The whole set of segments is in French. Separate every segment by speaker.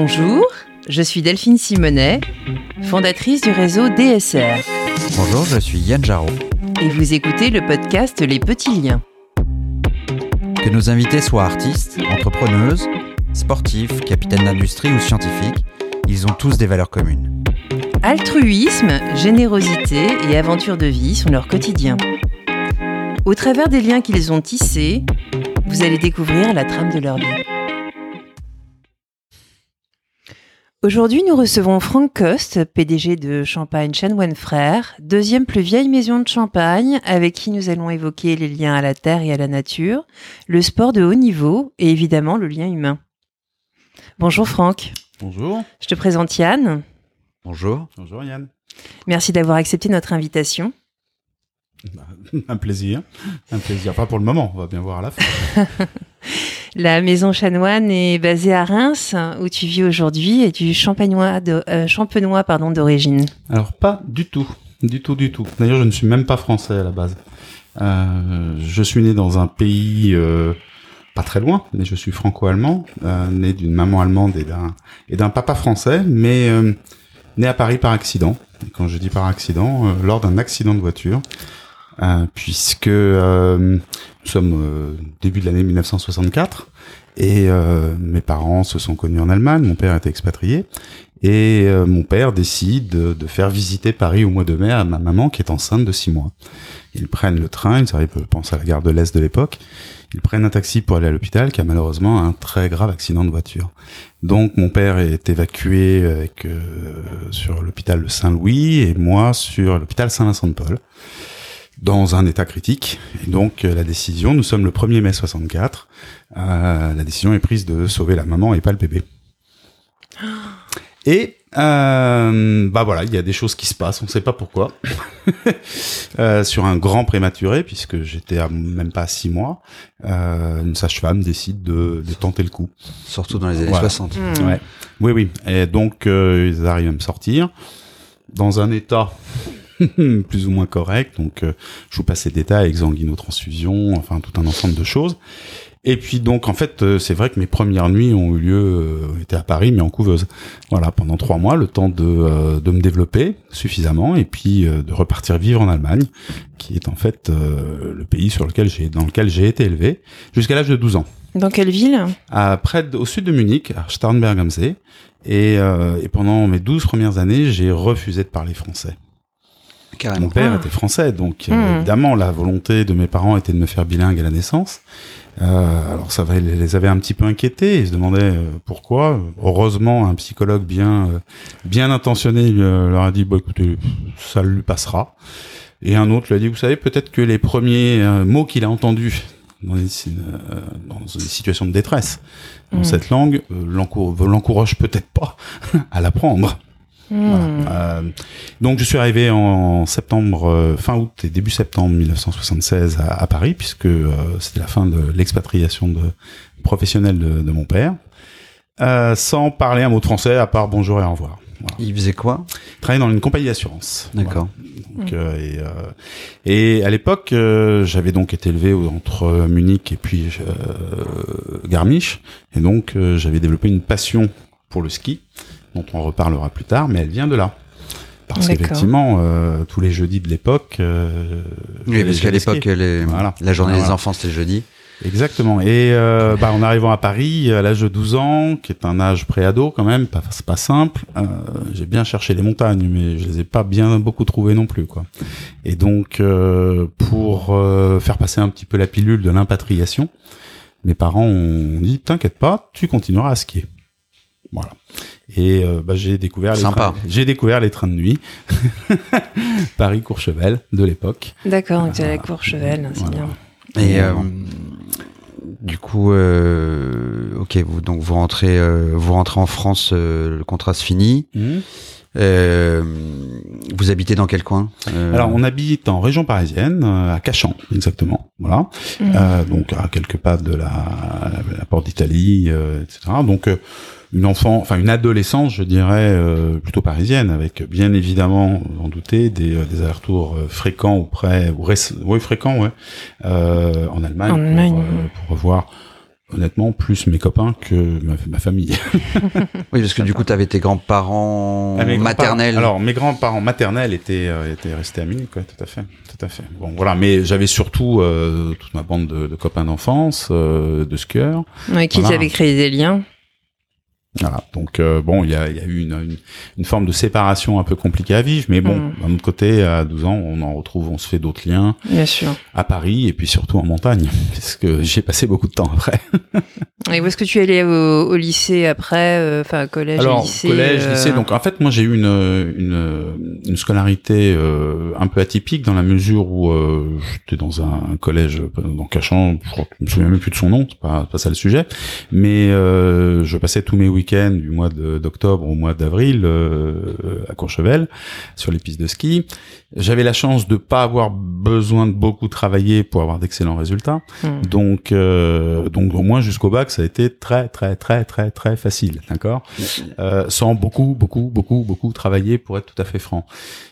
Speaker 1: Bonjour, je suis Delphine Simonet, fondatrice du réseau DSR.
Speaker 2: Bonjour, je suis Yann Jarot.
Speaker 1: Et vous écoutez le podcast Les Petits Liens.
Speaker 2: Que nos invités soient artistes, entrepreneuses, sportifs, capitaines d'industrie ou scientifiques, ils ont tous des valeurs communes.
Speaker 1: Altruisme, générosité et aventure de vie sont leur quotidien. Au travers des liens qu'ils ont tissés, vous allez découvrir la trame de leur vie. Aujourd'hui, nous recevons Franck Coste, PDG de Champagne Chanoine Frères, deuxième plus vieille maison de Champagne, avec qui nous allons évoquer les liens à la terre et à la nature, le sport de haut niveau et évidemment le lien humain. Bonjour Franck.
Speaker 3: Bonjour.
Speaker 1: Je te présente Yann.
Speaker 2: Bonjour.
Speaker 3: Bonjour Yann.
Speaker 1: Merci d'avoir accepté notre invitation.
Speaker 3: Un plaisir. Un plaisir. Pas pour le moment, on va bien voir à la fin.
Speaker 1: La maison chanoine est basée à Reims, où tu vis aujourd'hui, et du champenois de, euh, champenois pardon d'origine.
Speaker 3: Alors pas du tout, du tout, du tout. D'ailleurs, je ne suis même pas français à la base. Euh, je suis né dans un pays euh, pas très loin, mais je suis franco-allemand, euh, né d'une maman allemande et d'un et d'un papa français, mais né à Paris par accident. Et quand je dis par accident, lors d'un accident de voiture, puisque euh, nous sommes euh, début de l'année 1964 et euh, mes parents se sont connus en Allemagne, mon père était expatrié et euh, mon père décide de, de faire visiter Paris au mois de mai à ma maman qui est enceinte de six mois. Ils prennent le train, ils arrivent, je pense à la gare de l'Est de l'époque, ils prennent un taxi pour aller à l'hôpital qui a malheureusement un très grave accident de voiture. Donc mon père est évacué avec, euh, sur l'hôpital de Saint-Louis et moi sur l'hôpital Saint-Vincent-de-Paul dans un état critique. Et donc euh, la décision, nous sommes le 1er mai 64, euh, la décision est prise de sauver la maman et pas le bébé. Et euh, bah voilà, il y a des choses qui se passent, on ne sait pas pourquoi. Euh, sur un grand prématuré, puisque j'étais à même pas à six mois, euh, une sage-femme décide de, de tenter le coup.
Speaker 2: Surtout dans les années
Speaker 3: Voilà.
Speaker 2: 60.
Speaker 1: Hmm.
Speaker 3: Ouais. Oui, oui. Et donc, euh, ils arrivent à me sortir dans un état plus ou moins correct. Donc, euh, je vous passe ces détails, exsanguino-transfusion, enfin, tout un ensemble de choses. Et puis, donc, en fait, euh, c'est vrai que mes premières nuits ont eu lieu, euh, étaient à Paris, mais en couveuse. Voilà, pendant trois mois, le temps de, euh, de me développer suffisamment et puis euh, de repartir vivre en Allemagne, qui est en fait euh, le pays sur lequel j'ai, dans lequel j'ai été élevé jusqu'à l'âge de 12 ans
Speaker 1: Dans quelle ville?
Speaker 3: À près au sud de Munich, à Starnberg am See. Et, euh, et pendant mes 12 premières années, j'ai refusé de parler français.
Speaker 2: Carrément.
Speaker 3: Mon père
Speaker 1: Ah.
Speaker 3: était français, donc euh,
Speaker 1: Hmm.
Speaker 3: évidemment, la volonté de mes parents était de me faire bilingue à la naissance. Euh, alors ça va- les avait un petit peu inquiétés, ils se demandaient euh, pourquoi. Heureusement, un psychologue bien euh, bien intentionné euh, leur a dit, bon écoutez, ça lui passera. Et un autre lui a dit, vous savez, peut-être que les premiers euh, mots qu'il a entendus dans une, euh, dans une situation de détresse dans
Speaker 1: Hmm.
Speaker 3: cette langue euh, l'encour- l'encourage peut-être pas à l'apprendre.
Speaker 1: Hmm.
Speaker 3: Voilà. Euh, donc je suis arrivé en septembre, euh, fin août et début septembre 1976 à, à Paris, puisque euh, c'était la fin de l'expatriation de, professionnelle de, de mon père, sans parler un mot de français à part bonjour et au revoir. Voilà.
Speaker 2: Il faisait quoi?
Speaker 3: Je travaillais dans une compagnie d'assurance.
Speaker 2: D'accord.
Speaker 3: Et, et à l'époque, j'avais donc été élevé entre Munich et puis Garmisch, et donc j'avais développé une passion pour le ski, dont on reparlera plus tard, mais elle vient de là. Parce qu'effectivement, euh, tous les jeudis de l'époque, euh,
Speaker 2: Oui, parce qu'à l'époque,
Speaker 3: Voilà.
Speaker 2: la journée des enfants, c'était jeudi.
Speaker 3: Exactement. Et euh, bah, en arrivant à Paris, à l'âge de 12 ans, qui est un âge préado quand même, pas, c'est pas simple, euh, j'ai bien cherché les montagnes, mais je les ai pas bien beaucoup trouvées non plus. quoi. Et donc, euh, pour euh, faire passer un petit peu la pilule de l'impatriation, mes parents ont dit, t'inquiète pas, tu continueras à skier. Voilà. Et euh, bah, j'ai découvert les
Speaker 2: Sympa.
Speaker 3: trains, j'ai découvert les trains de nuit, Paris Courchevel de l'époque.
Speaker 1: D'accord, donc tu es à la Courchevel, c'est
Speaker 3: Voilà.
Speaker 1: bien.
Speaker 2: Et euh, du coup, euh, ok, vous donc vous rentrez, euh, vous rentrez en France, euh, le contrat se finit.
Speaker 3: Mhm.
Speaker 2: Euh, vous habitez dans quel coin Euh,
Speaker 3: Alors, on habite en région parisienne, euh, à Cachan, exactement. Voilà. Euh, donc, à quelques pas de la, la porte d'Italie, euh, etc. Donc, euh, une enfant, enfin une adolescence, je dirais, euh, plutôt parisienne, avec bien évidemment, vous en doutez, des, euh, des allers-retours euh, fréquents auprès, ou oui, fréquents, ouais, euh, en Allemagne,
Speaker 1: En
Speaker 3: pour,
Speaker 1: Allemagne,
Speaker 3: euh, pour revoir honnêtement plus mes copains que ma, ma famille.
Speaker 2: oui, parce que du coup, tu avais tes grands-parents
Speaker 3: Ah, mes grands-parents-
Speaker 2: maternels.
Speaker 3: Alors, mes grands-parents maternels étaient, euh, étaient restés à Munich, quoi, tout à fait, tout à fait. Bon, voilà, mais j'avais surtout euh, toute ma bande de, de copains d'enfance, euh, de skieurs.
Speaker 1: Ouais, qui
Speaker 3: Voilà.
Speaker 1: t'avait créé des liens.
Speaker 3: Voilà. Donc euh, bon, il y a, y a eu une, une, une forme de séparation un peu compliquée à vivre, mais bon,
Speaker 1: Mm.
Speaker 3: d'un autre côté, à 12 ans, on en retrouve, on se fait d'autres liens
Speaker 1: Bien sûr.
Speaker 3: à Paris et puis surtout en montagne, parce que j'ai passé beaucoup de temps après.
Speaker 1: Et où est-ce que tu es allé au, au lycée après, euh, enfin collège, et
Speaker 3: Alors
Speaker 1: lycée
Speaker 3: collège,
Speaker 1: euh,
Speaker 3: lycée. Donc en fait, moi j'ai eu une une, une scolarité euh, un peu atypique dans la mesure où euh, j'étais dans un, collège euh, dans Cachan. Je crois que je me souviens même plus de son nom. C'est pas pas ça le sujet. Mais euh, je passais tous mes du mois d'octobre au mois d'avril euh, à Courchevel sur les pistes de ski. J'avais la chance de pas avoir besoin de beaucoup travailler pour avoir d'excellents résultats.
Speaker 1: Hmm.
Speaker 3: Donc, euh, donc au moins jusqu'au bac, ça a été très, très, très, très, très facile, d'accord? Euh, Sans beaucoup, beaucoup, beaucoup, beaucoup travailler, pour être tout à fait franc.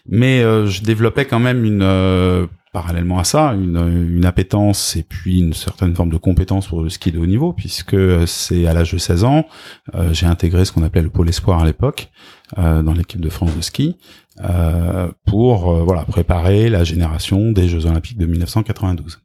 Speaker 3: Mais euh, je développais quand même une, euh, parallèlement à ça, une, une appétence et puis une certaine forme de compétence pour le ski de haut niveau, puisque c'est à l'âge de 16 ans, euh, j'ai intégré ce qu'on appelait le pôle espoir à l'époque, euh, dans l'équipe de France de ski, euh, pour euh, voilà préparer la génération des Jeux Olympiques de 1992.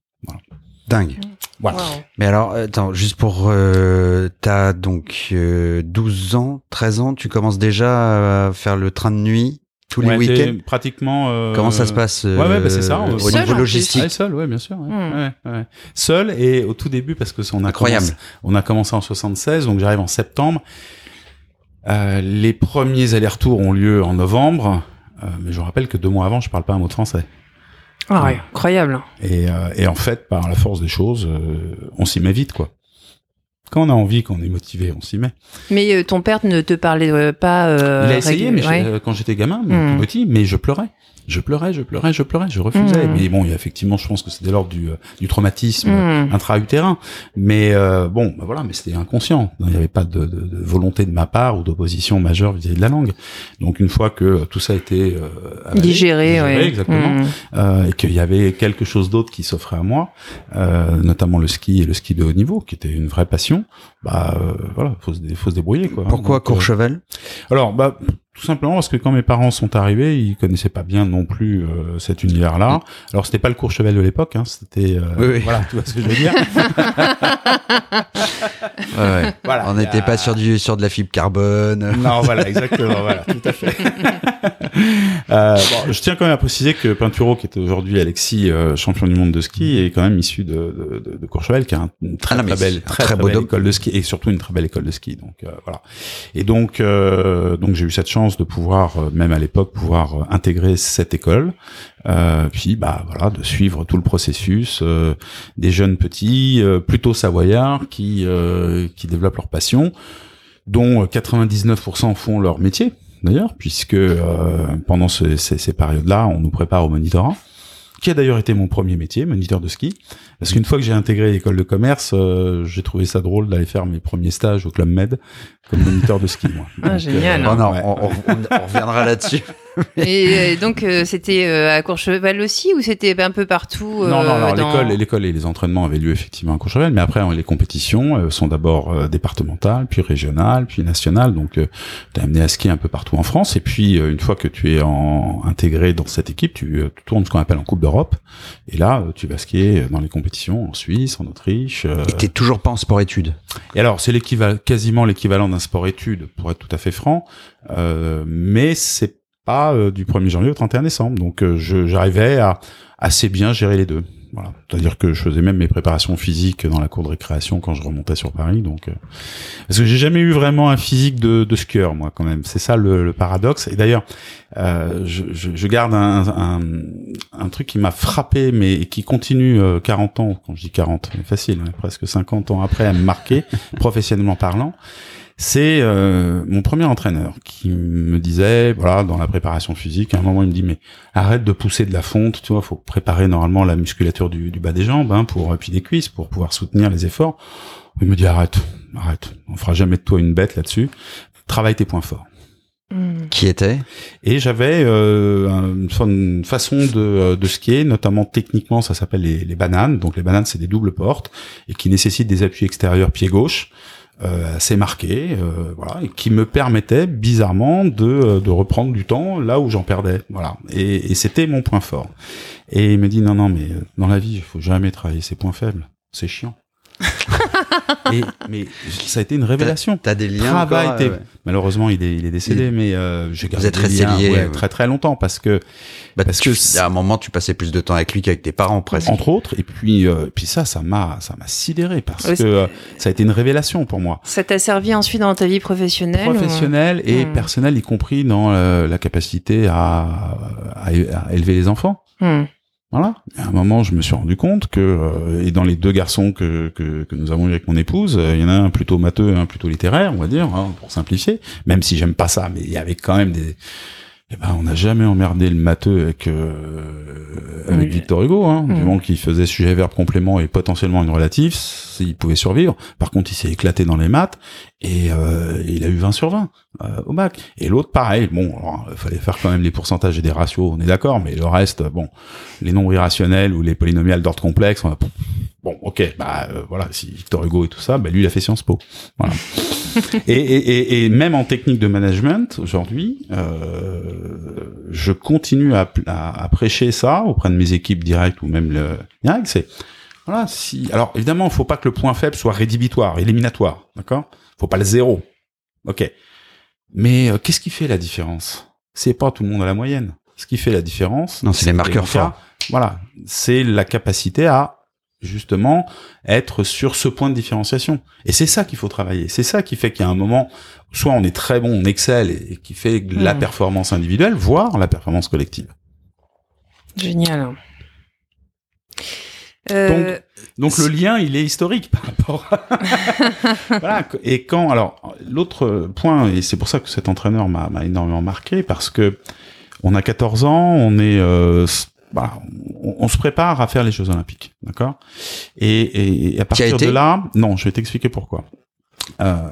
Speaker 2: Dingue.
Speaker 3: Voilà.
Speaker 1: Wow.
Speaker 2: Mais alors, attends, juste pour... Euh, T'as donc euh, 12 ans, 13 ans, tu commences déjà à faire le train de nuit? Tous les
Speaker 3: Ouais,
Speaker 2: week-ends
Speaker 3: j'ai Pratiquement. euh,
Speaker 2: Comment ça se passe euh,
Speaker 3: ouais, ouais, bah, c'est ça,
Speaker 2: au
Speaker 3: on-
Speaker 1: Seul, en
Speaker 2: niveau logistique
Speaker 3: Ouais, seul, ouais, bien sûr. Ouais, ouais, ouais. Seul et au tout début parce que on a
Speaker 2: Incroyable.
Speaker 3: commencé, on a commencé en 76, donc j'arrive en septembre. Euh, les premiers allers-retours ont lieu en novembre, euh, mais je vous rappelle que deux mois avant, je parle pas un mot de français.
Speaker 1: Ah ouais, incroyable.
Speaker 3: Et, euh, et en fait, par la force des choses, euh, on s'y met vite, quoi. Quand on a envie, quand on est motivé, on s'y met.
Speaker 1: Mais euh, ton père ne te parlait euh, pas. euh,
Speaker 3: Il a essayé,
Speaker 1: régul-
Speaker 3: mais
Speaker 1: ouais.
Speaker 3: euh, quand j'étais gamin, mais
Speaker 1: Hmm.
Speaker 3: petit, mais je pleurais. Je pleurais, je pleurais, je pleurais, je refusais.
Speaker 1: Hmm.
Speaker 3: Mais bon, il y a effectivement, je pense que c'est de l'ordre du, euh, du traumatisme
Speaker 1: Hmm.
Speaker 3: intra-utérin. Mais euh, bon, bah voilà, mais c'était inconscient. Il n'y avait pas de, de- de volonté de ma part ou d'opposition majeure vis-à-vis de la langue. Donc une fois que euh, tout ça a été euh, avalé,
Speaker 1: Digéré, ouais.
Speaker 3: exactement,
Speaker 1: Hmm.
Speaker 3: euh, et qu'il y avait quelque chose d'autre qui s'offrait à moi, euh, notamment le ski et le ski de haut niveau, qui était une vraie passion. Bah euh, voilà, faut se, dé- faut se débrouiller quoi.
Speaker 2: Pourquoi
Speaker 3: Donc, euh,
Speaker 2: Courchevel?
Speaker 3: alors, bah, tout simplement parce que quand mes parents sont arrivés, ils connaissaient pas bien non plus euh, cet univers-là. Alors, c'était pas le Courchevel de l'époque, hein, c'était euh,
Speaker 2: Oui, oui.
Speaker 3: voilà, tu vois ce que je veux dire.
Speaker 2: Ouais, ouais.
Speaker 3: voilà,
Speaker 2: On n'était
Speaker 3: a-
Speaker 2: pas sur du sur de la fibre carbone.
Speaker 3: Non, voilà, exactement, voilà, tout à fait. euh, bon, je tiens quand même à préciser que Pinturo, qui est aujourd'hui Alexis, euh, champion du monde de ski, est quand même issu de, de, de, de Courchevel, qui a un- une très,
Speaker 2: Ah
Speaker 3: très belle,
Speaker 2: un
Speaker 3: très,
Speaker 2: très
Speaker 3: très
Speaker 2: beau
Speaker 3: belle école de ski, et surtout une très belle école de ski. Donc euh, voilà. Et donc, euh, donc j'ai eu cette chance de pouvoir, euh, même à l'époque, pouvoir euh, intégrer cette école. Euh, puis bah voilà, de suivre tout le processus des jeunes petits, plutôt savoyards, qui qui développent leur passion, dont euh, 99% font leur métier d'ailleurs, puisque pendant ce- ces, ces périodes-là, on nous prépare au monitorat, qui a d'ailleurs été mon premier métier, moniteur de ski. Parce qu'une fois que j'ai intégré l'école de commerce, euh, j'ai trouvé ça drôle d'aller faire mes premiers stages au Club Med comme moniteur de ski. Moi.
Speaker 1: Ah, génial.
Speaker 2: Oh non,
Speaker 3: ouais.
Speaker 2: on, on- on reviendra là-dessus.
Speaker 1: Et euh, donc, euh, c'était euh, à Courchevel aussi ou c'était un peu partout euh,
Speaker 3: Non, non, alors
Speaker 1: dans-
Speaker 3: l'école, l'école et les entraînements avaient lieu effectivement à Courchevel, mais après les compétitions euh, sont d'abord euh, départementales, puis régionales, puis nationales. Donc, euh, t'es amené à skier un peu partout en France. Et puis, euh, une fois que tu es en, intégré dans cette équipe, tu, euh, tu tournes ce qu'on appelle en Coupe d'Europe. Et là, euh, tu vas skier dans les compétitions en Suisse, en Autriche. euh,
Speaker 2: Et t'es toujours pas en sport-études.
Speaker 3: et alors, c'est l'équivalent, quasiment l'équivalent d'un sport-études, pour être tout à fait franc, euh, mais c'est euh, du 1er janvier au 31 décembre. Donc, euh, j'arrivais à assez bien gérer les deux. Voilà. C'est-à-dire que je faisais même mes préparations physiques dans la cour de récréation quand je remontais sur Paris. Donc, euh, parce que j'ai jamais eu vraiment un physique de, de skieur, moi, quand même. C'est ça le, le paradoxe. Et d'ailleurs, euh, je, je, je garde un, un, un truc qui m'a frappé, mais qui continue euh, 40 ans, quand je dis 40, c'est facile, hein, presque 50 ans après, à me marquer, professionnellement parlant. C'est euh, mon premier entraîneur qui me disait, voilà, dans la préparation physique, à un moment il me dit, mais arrête de pousser de la fonte, tu vois, faut préparer normalement la musculature du, du bas des jambes, hein, pour puis des cuisses, pour pouvoir soutenir les efforts. Il me dit, arrête, arrête, on fera jamais de toi une bête là-dessus. Travaille tes points forts.
Speaker 1: Hmm.
Speaker 2: Qui était
Speaker 3: Et j'avais euh, une, fa- une façon de, de skier, notamment techniquement, ça s'appelle les, les bananes. Donc les bananes, c'est des doubles portes et qui nécessitent des appuis extérieurs pied gauche. Euh, assez marqués, euh, voilà, qui me permettaient bizarrement de, de reprendre du temps là où j'en perdais, voilà. Et, et c'était mon point fort. Et il me dit non non mais euh, dans la vie il faut jamais travailler ses points faibles, c'est chiant. et mais ça a été une révélation.
Speaker 2: T'as des liens
Speaker 3: Travail,
Speaker 2: encore,
Speaker 3: t'es-
Speaker 2: ouais.
Speaker 3: Malheureusement, il est, il est décédé,
Speaker 2: Il-
Speaker 3: mais euh, j'ai gardé
Speaker 2: êtes liés,
Speaker 3: ouais,
Speaker 2: ouais.
Speaker 3: très très longtemps parce que
Speaker 2: Bah,
Speaker 3: parce
Speaker 2: tu-
Speaker 3: que
Speaker 2: à un moment, tu passais plus de temps avec lui qu'avec tes parents, presque.
Speaker 3: entre autres, et puis euh, puis ça, ça m'a ça m'a sidéré parce
Speaker 1: Ouais,
Speaker 3: que euh, ça a été une révélation pour moi,
Speaker 1: Ça t'a servi ensuite dans ta vie professionnelle ou-
Speaker 3: professionnelle et
Speaker 1: Hmm.
Speaker 3: personnelle, y compris dans euh, la capacité à, à, à élever les enfants.
Speaker 1: Hmm.
Speaker 3: Voilà. À un moment, je me suis rendu compte que, euh, et dans les deux garçons que, que, que nous avons eu avec mon épouse, euh, il y en a un plutôt matheux et un plutôt littéraire, on va dire, hein, pour simplifier. Même si j'aime pas ça, mais il y avait quand même des. Eh ben, on n'a jamais emmerdé le matheux avec euh, avec
Speaker 1: Oui.
Speaker 3: Victor Hugo, hein, du
Speaker 1: Mm.
Speaker 3: moment qu'il faisait sujet verbe complément et potentiellement une relative, il pouvait survivre. Par contre, il s'est éclaté dans les maths et euh, il a eu 20 sur 20 euh, au bac. Et l'autre, pareil. Bon, alors, il fallait faire quand même les pourcentages et des ratios, on est d'accord, mais le reste, bon, les nombres irrationnels ou les polynomiales d'ordre complexe, on a... bon, ok, bah euh, voilà, si Victor Hugo et tout ça, bah lui, il a fait Sciences Po. Voilà. et, et, et, et même en technique de management, aujourd'hui, euh, je continue à, à, à prêcher ça auprès de mes équipes directes ou même le direct, c'est voilà, si alors évidemment, il faut pas que le point faible soit rédhibitoire, éliminatoire, d'accord? Faut pas le zéro. OK. Mais euh, qu'est-ce qui fait la différence? C'est pas tout le monde à la moyenne. Ce qui fait la différence,
Speaker 2: Non, c'est les marqueurs forts.
Speaker 3: Voilà, c'est la capacité à justement être sur ce point de différenciation. Et c'est ça qu'il faut travailler. C'est ça qui fait qu'il y a un moment, soit on est très bon, on excelle et, et qui fait la
Speaker 1: Mm.
Speaker 3: performance individuelle, voire la performance collective.
Speaker 1: Génial. Euh,
Speaker 3: Donc le lien, il est historique par rapport. À... voilà. Et quand alors l'autre point et c'est pour ça que cet entraîneur m'a m'a énormément marqué parce que on a 14 ans, on est euh, voilà, on, on se prépare à faire les Jeux Olympiques, d'accord? Et, et, et à partir de là, non, je vais t'expliquer pourquoi. Euh,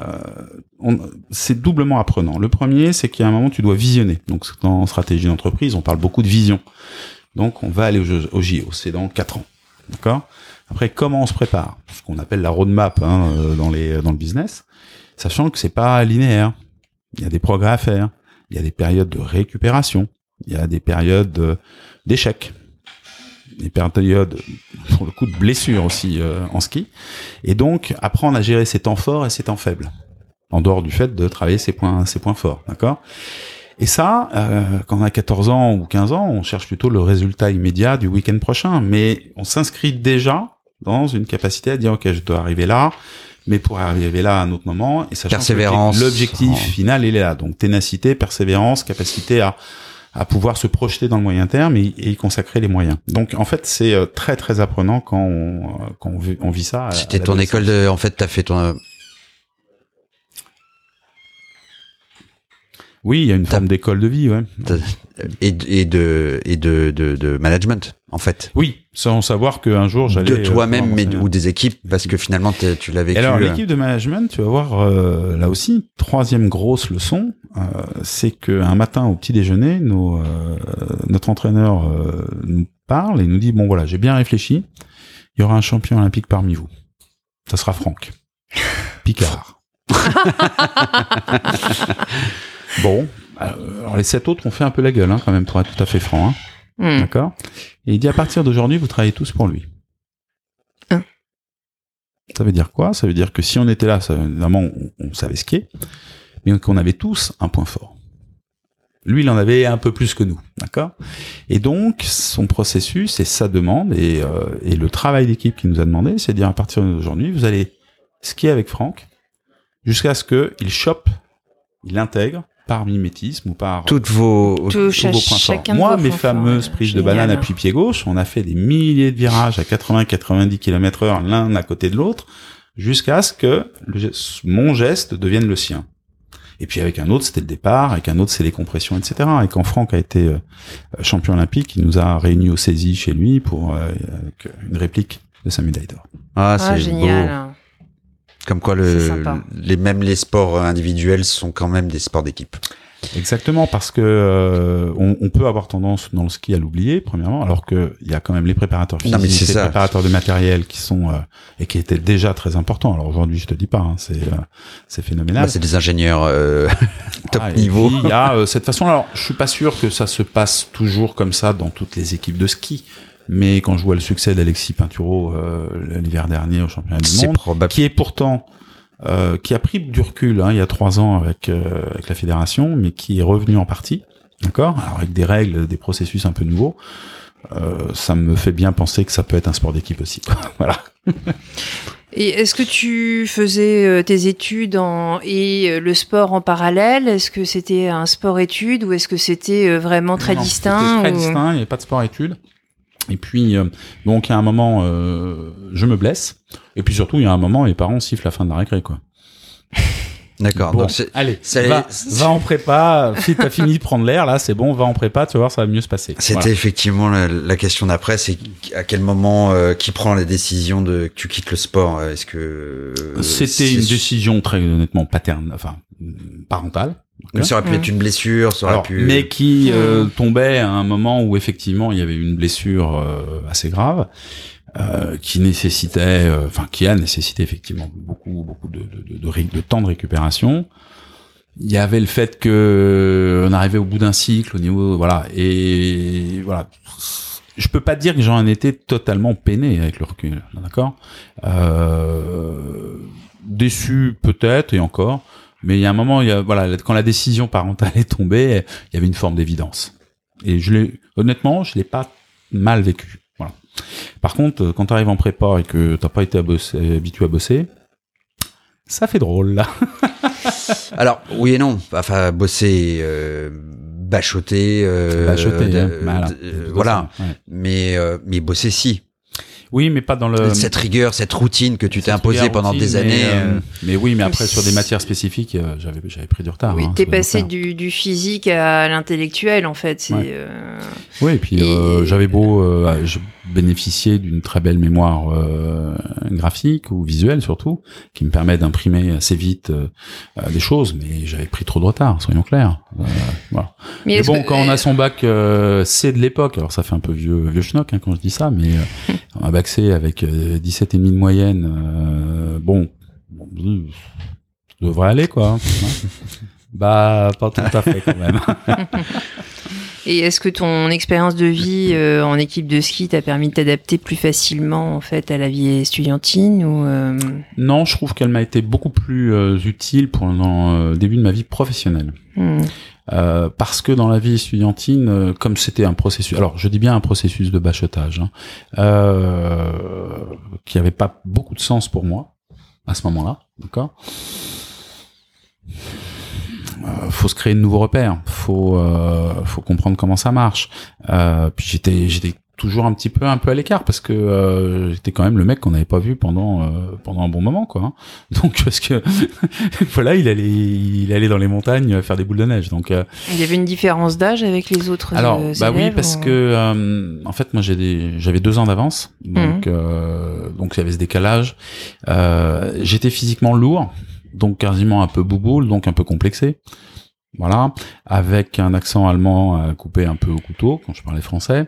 Speaker 3: c'est doublement apprenant. Le premier, c'est qu'il y a un moment, tu dois visionner. Donc, en stratégie d'entreprise, on parle beaucoup de vision. Donc, on va aller au, Jeux- au JO. C'est dans quatre ans. D'accord? Après, comment on se prépare? Ce qu'on appelle la roadmap hein, euh, dans, les, dans le business. Sachant que c'est pas linéaire. Il y a des progrès à faire. Il y a des périodes de récupération. Il y a des périodes de- d'échec. Des périodes, pour le coup, de blessures aussi euh, en ski. Et donc, apprendre à gérer ses temps forts et ses temps faibles. En dehors du fait de travailler ses points, ses points forts. D'accord? Et ça, euh, quand on a 14 ans ou 15 ans, on cherche plutôt le résultat immédiat du week-end prochain, mais on s'inscrit déjà dans une capacité à dire, OK, je dois arriver là, mais pour arriver là à un autre moment, et sachant que
Speaker 2: Persévérance.
Speaker 3: l'objectif
Speaker 2: Oh.
Speaker 3: final, il est là. Donc, ténacité, persévérance, capacité à, à pouvoir se projeter dans le moyen terme et, et y consacrer les moyens. Donc, en fait, c'est euh, très, très apprenant quand on, euh, quand on vit, on vit ça.
Speaker 2: C'était ton école de, en fait, t'as fait ton,
Speaker 3: Oui, il y a une forme d'école de vie, ouais.
Speaker 2: et, et de, et de, de, de management, en fait.
Speaker 3: Oui, sans savoir qu'un jour j'allais...
Speaker 2: De
Speaker 3: euh,
Speaker 2: toi-même, mais, ou des équipes, parce que finalement, tu l'as
Speaker 3: Et
Speaker 2: vécu.
Speaker 3: alors,
Speaker 2: euh,
Speaker 3: l'équipe de management, tu vas voir, euh, là aussi, troisième grosse leçon, euh, c'est qu'un matin au petit déjeuner, nos, euh, notre entraîneur nous parle et nous dit, bon voilà, j'ai bien réfléchi, il y aura un champion olympique parmi vous. Ça sera Franck. Picard. bon, alors les sept autres ont fait un peu la gueule, hein, quand même, pour être tout à fait franc. Hein.
Speaker 1: hmm.
Speaker 3: D'accord? Et il dit à partir d'aujourd'hui, vous travaillez tous pour lui.
Speaker 1: Hein.
Speaker 3: Ça veut dire quoi? Ça veut dire que si on était là, ça, évidemment, on, on savait skier, mais qu'on avait tous un point fort. Lui, il en avait un peu plus que nous, d'accord? Et donc, son processus et sa demande et, euh, et le travail d'équipe qu'il nous a demandé, c'est de dire à partir d'aujourd'hui, vous allez skier avec Franck jusqu'à ce qu'il chope, il intègre par mimétisme ou par
Speaker 2: toutes vos,
Speaker 1: Tout-
Speaker 3: tous vos points Moi, mes
Speaker 1: forts,
Speaker 3: fameuses
Speaker 1: ouais.
Speaker 3: prises de banane appui pied gauche, on a fait des milliers de virages à 80-90 km heure l'un à côté de l'autre, jusqu'à ce que le mon geste devienne le sien. Et puis avec un autre, c'était le départ, avec un autre, c'est les compressions, etc. Et quand Franck a été euh, champion olympique, il nous a réunis au saisie chez lui pour euh, avec une réplique de sa médaille d'or.
Speaker 2: Ah,
Speaker 1: Ah,
Speaker 2: c'est
Speaker 1: génial.
Speaker 2: beau. Comme quoi, le, les, même les sports individuels sont quand même des sports d'équipe.
Speaker 3: Exactement, parce que euh, on, on peut avoir tendance dans le ski à l'oublier, premièrement, alors que il y a quand même les préparateurs
Speaker 2: Non, mais
Speaker 3: physiques,
Speaker 2: c'est
Speaker 3: les
Speaker 2: ça.
Speaker 3: préparateurs de matériel qui sont euh, et qui étaient déjà très importants. Alors aujourd'hui, je te dis pas, hein, c'est euh, c'est phénoménal.
Speaker 2: Bah, c'est des ingénieurs euh, top
Speaker 3: Ah,
Speaker 2: niveau.
Speaker 3: Il y a euh, cette façon. Alors, je suis pas sûr que ça se passe toujours comme ça dans toutes les équipes de ski. Mais quand je vois le succès d'Alexis Pinturo euh, l'hiver dernier au championnat du monde,
Speaker 2: probable.
Speaker 3: qui est pourtant euh, qui a pris du recul hein, il y a trois ans avec euh, avec la fédération, mais qui est revenu en partie, d'accord, Alors, avec des règles, des processus un peu nouveaux. Euh, ça me fait bien penser que ça peut être un sport d'équipe aussi. voilà.
Speaker 1: Et est-ce que tu faisais euh, tes études en... et euh, le sport en parallèle? Est-ce que c'était un sport-études ou est-ce que c'était vraiment très
Speaker 3: Non,
Speaker 1: distinct
Speaker 3: c'était Très
Speaker 1: ou-
Speaker 3: distinct, il n'y avait pas de sport-études. Et puis, euh, donc, à un moment, euh, je me blesse. Et puis surtout, il y a un moment, mes parents sifflent la fin de la récré, quoi.
Speaker 2: D'accord.
Speaker 3: Bon, allez, va, va en prépa. Si t'as fini de prendre l'air, là, c'est bon, va en prépa, tu vas voir, ça va mieux se passer.
Speaker 2: C'était
Speaker 3: Voilà.
Speaker 2: effectivement la, la question d'après, c'est à quel moment euh, qui prend la décision de que tu quittes le sport Est-ce que euh,
Speaker 3: C'était une décision très honnêtement paterne, enfin, parentale.
Speaker 2: Donc ça aurait pu être une blessure, ça aurait
Speaker 3: Alors,
Speaker 2: pu.
Speaker 3: mais qui euh,
Speaker 1: Mm.
Speaker 3: tombait à un moment où effectivement il y avait une blessure euh, assez grave, euh, qui nécessitait, euh, enfin qui a nécessité effectivement beaucoup beaucoup de, de, de, de temps de récupération. Il y avait le fait que euh, on arrivait au bout d'un cycle au niveau, voilà, et voilà. Je peux pas dire que j'en étais totalement peiné avec le recul, d'accord? Euh, déçu peut-être et encore. Mais il y a un moment, il y a, voilà, quand la décision parentale est tombée, il y avait une forme d'évidence. Et je l'ai, honnêtement, je l'ai pas mal vécu. Voilà. Par contre, euh, quand tu arrives en prépa et que t'as pas été à bosser- habitué à bosser, ça fait drôle là.
Speaker 2: Alors oui et non. Enfin bosser, euh, bachoter, euh,
Speaker 3: Bachoter, hein, voilà. Ouais.
Speaker 2: Mais euh, mais bosser si.
Speaker 3: Oui, mais pas dans le.
Speaker 2: cette rigueur, cette routine que tu t'es imposée pendant
Speaker 3: routine,
Speaker 2: des
Speaker 3: mais,
Speaker 2: années.
Speaker 3: euh,
Speaker 2: euh,
Speaker 3: mais oui, mais après sur des matières spécifiques, euh, j'avais j'avais pris du retard.
Speaker 1: Oui,
Speaker 3: hein,
Speaker 1: t'es passé du, du physique à l'intellectuel en fait. C'est
Speaker 3: Ouais.
Speaker 1: euh,
Speaker 3: Oui, et puis euh,
Speaker 1: Et-
Speaker 3: j'avais beau euh, je bénéficier d'une très belle mémoire euh, graphique ou visuelle surtout, qui me permet d'imprimer assez vite euh, euh, des choses, mais j'avais pris trop de retard, soyons clairs. Euh, voilà.
Speaker 1: Mais,
Speaker 3: bon,
Speaker 1: que-
Speaker 3: quand on a son bac euh, C de l'époque, alors ça fait un peu vieux, vieux schnock hein, quand je dis ça, mais euh, un bac C avec euh, 17 et demi de moyenne, euh, bon, bon, ça devrait aller quoi. hein. bah, pas tout à fait quand même.
Speaker 1: Et est-ce que ton expérience de vie euh, en équipe de ski t'a permis de t'adapter plus facilement en fait à la vie estudiantine ou euh,
Speaker 3: Non, je trouve qu'elle m'a été beaucoup plus euh, utile pendant le début de ma vie professionnelle.
Speaker 1: hmm,
Speaker 3: Euh, parce que dans la vie estudiantine, euh, comme c'était un processus, alors je dis bien un processus de bachotage, hein, euh, qui avait pas beaucoup de sens pour moi à ce moment-là, d'accord? Euh, faut se créer de nouveaux repères, faut euh, faut comprendre comment ça marche. Euh, puis j'étais j'étais toujours un petit peu un peu à l'écart parce que euh, j'étais quand même le mec qu'on n'avait pas vu pendant euh, pendant un bon moment quoi. hein. Donc parce que voilà, il allait il allait dans les montagnes faire des boules de neige. Donc euh,
Speaker 1: il y avait une différence d'âge avec les autres
Speaker 3: alors
Speaker 1: euh,
Speaker 3: bah oui parce
Speaker 1: ou-
Speaker 3: que euh, en fait moi j'ai des j'avais deux ans d'avance donc euh, donc il y avait ce décalage. Euh, j'étais physiquement lourd donc quasiment un peu bouboule donc un peu complexé. Voilà, avec un accent allemand à couper un peu au couteau quand je parlais français.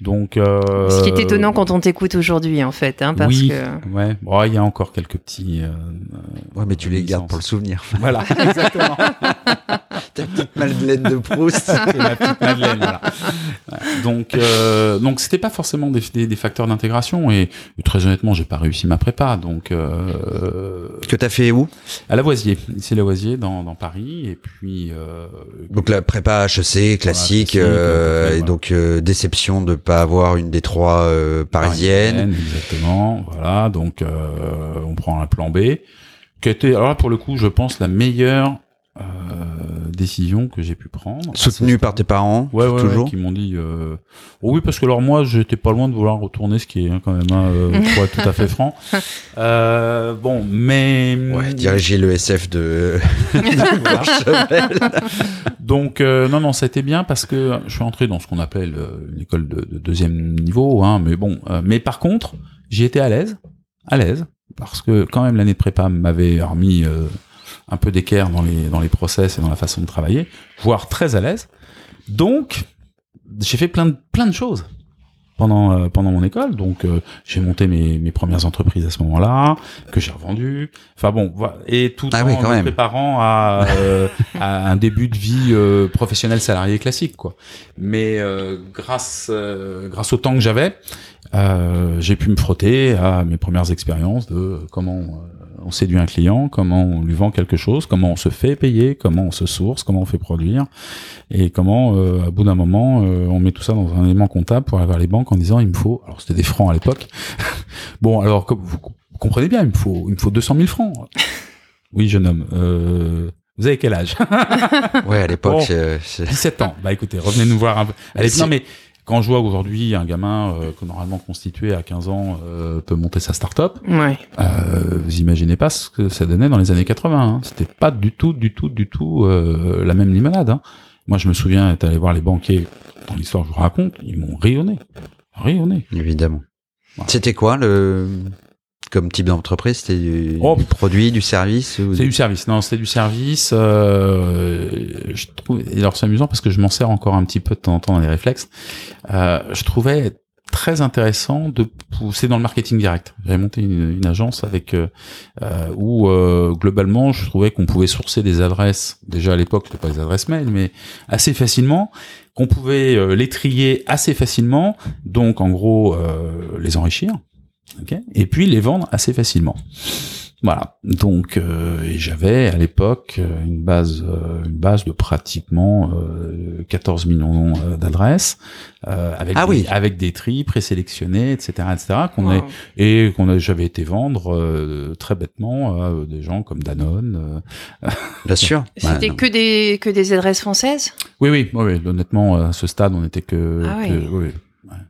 Speaker 3: Donc euh,
Speaker 1: Ce qui est étonnant quand on t'écoute aujourd'hui en fait, hein, parce
Speaker 3: oui,
Speaker 1: que
Speaker 3: ouais. Bon, il y a encore quelques petits. euh,
Speaker 2: Ouais, mais tu les gardes pour le souvenir.
Speaker 3: Voilà, exactement.
Speaker 2: Ta petite Madeleine de Proust.
Speaker 3: C'est petite Madeleine, voilà. Donc, euh, donc c'était pas forcément des, des, des facteurs d'intégration et, très honnêtement, j'ai pas réussi ma prépa. Donc, euh,
Speaker 2: que t'as fait où?
Speaker 3: à Lavoisier, ici Lavoisier dans, dans Paris et puis. Euh,
Speaker 2: Donc la prépa HEC classique, euh,
Speaker 3: ouais,
Speaker 2: et donc euh, déception de pas avoir une des trois euh, parisiennes.
Speaker 3: Exactement. Voilà. Donc, euh, on prend un plan B qui a été, alors là, pour le coup, je pense la meilleure euh, décision que j'ai pu prendre.
Speaker 2: Soutenu par tes parents,
Speaker 3: Ouais, ouais,
Speaker 2: toujours.
Speaker 3: ouais, qui m'ont dit. Euh... oh oui, parce que alors moi, j'étais pas loin de vouloir retourner skier, hein, quand même, hein, euh, pour être tout à fait franc. Euh, bon, mais
Speaker 2: Ouais, diriger le SF de,
Speaker 3: donc euh, non, non, ça a été bien parce que je suis entré dans ce qu'on appelle une école de, de deuxième niveau, hein, mais bon, euh, mais par contre, j'y étais à l'aise, à l'aise, parce que quand même l'année de prépa m'avait remis euh, un peu d'équerre dans les dans les process et dans la façon de travailler, voire très à l'aise. Donc, j'ai fait plein de plein de choses pendant euh, pendant mon école. Donc euh, j'ai monté mes, mes premières entreprises à ce moment-là que j'ai revendues. Enfin bon, et tout
Speaker 2: Ah
Speaker 3: en
Speaker 2: oui, quand
Speaker 3: me
Speaker 2: même.
Speaker 3: préparant à, euh, à un début de vie euh, professionnelle salarié classique quoi. Mais euh, grâce euh, grâce au temps que j'avais, euh, j'ai pu me frotter à mes premières expériences de comment euh, on séduit un client, comment on lui vend quelque chose, comment on se fait payer, comment on se source, comment on fait produire, et comment, euh, à bout d'un moment, euh, on met tout ça dans un élément comptable pour aller vers les banques en disant il me faut, alors c'était des francs à l'époque. bon, alors comme vous comprenez bien, il me faut, il me faut 200 000 francs. Oui, jeune homme. Euh, vous avez quel âge?
Speaker 2: Ouais, à l'époque,
Speaker 3: Bon.
Speaker 2: c'est- c'est-
Speaker 3: 17 ans. Bah écoutez, revenez nous voir un peu. Allez, non mais quand je vois aujourd'hui un gamin euh, que normalement constitué à 15 ans euh, peut monter sa start-up,
Speaker 1: Ouais.
Speaker 3: euh, vous imaginez pas ce que ça donnait dans les années 80. Hein. C'était pas du tout, du tout, du tout euh, la même limonade. Hein. Moi, je me souviens être allé voir les banquiers dans l'histoire que je vous raconte, ils m'ont rayonné, rayonné.
Speaker 2: évidemment.
Speaker 3: Voilà.
Speaker 2: C'était quoi le comme type d'entreprise C'était du,
Speaker 3: Oh.
Speaker 2: du produit, du service ou...
Speaker 3: C'est du service. Non, c'était du service. Euh, je trouve, et alors c'est amusant parce que je m'en sers encore un petit peu de temps en temps dans les réflexes. Euh, je trouvais très intéressant de pousser dans le marketing direct. J'avais monté une, une agence avec euh, euh, où euh, globalement je trouvais qu'on pouvait sourcer des adresses. Déjà à l'époque, c'était pas des adresses mail, mais assez facilement, qu'on pouvait euh, les trier assez facilement, donc en gros euh, les enrichir, ok, et puis les vendre assez facilement. Voilà. Donc euh, et j'avais à l'époque euh, une base euh, une base de pratiquement euh, 14 millions euh, d'adresses euh, avec
Speaker 2: Ah
Speaker 3: des,
Speaker 2: oui.
Speaker 3: avec des tris présélectionnés etc etc qu'on
Speaker 1: Wow.
Speaker 3: et qu'on a j'avais été vendre euh, très bêtement à euh, des gens comme Danone euh.
Speaker 2: Bien sûr.
Speaker 1: C'était
Speaker 2: Ouais,
Speaker 1: que des que des adresses françaises?
Speaker 3: Oui oui oui oui, honnêtement à ce stade on était que,
Speaker 1: Ah
Speaker 3: que- oui, oui.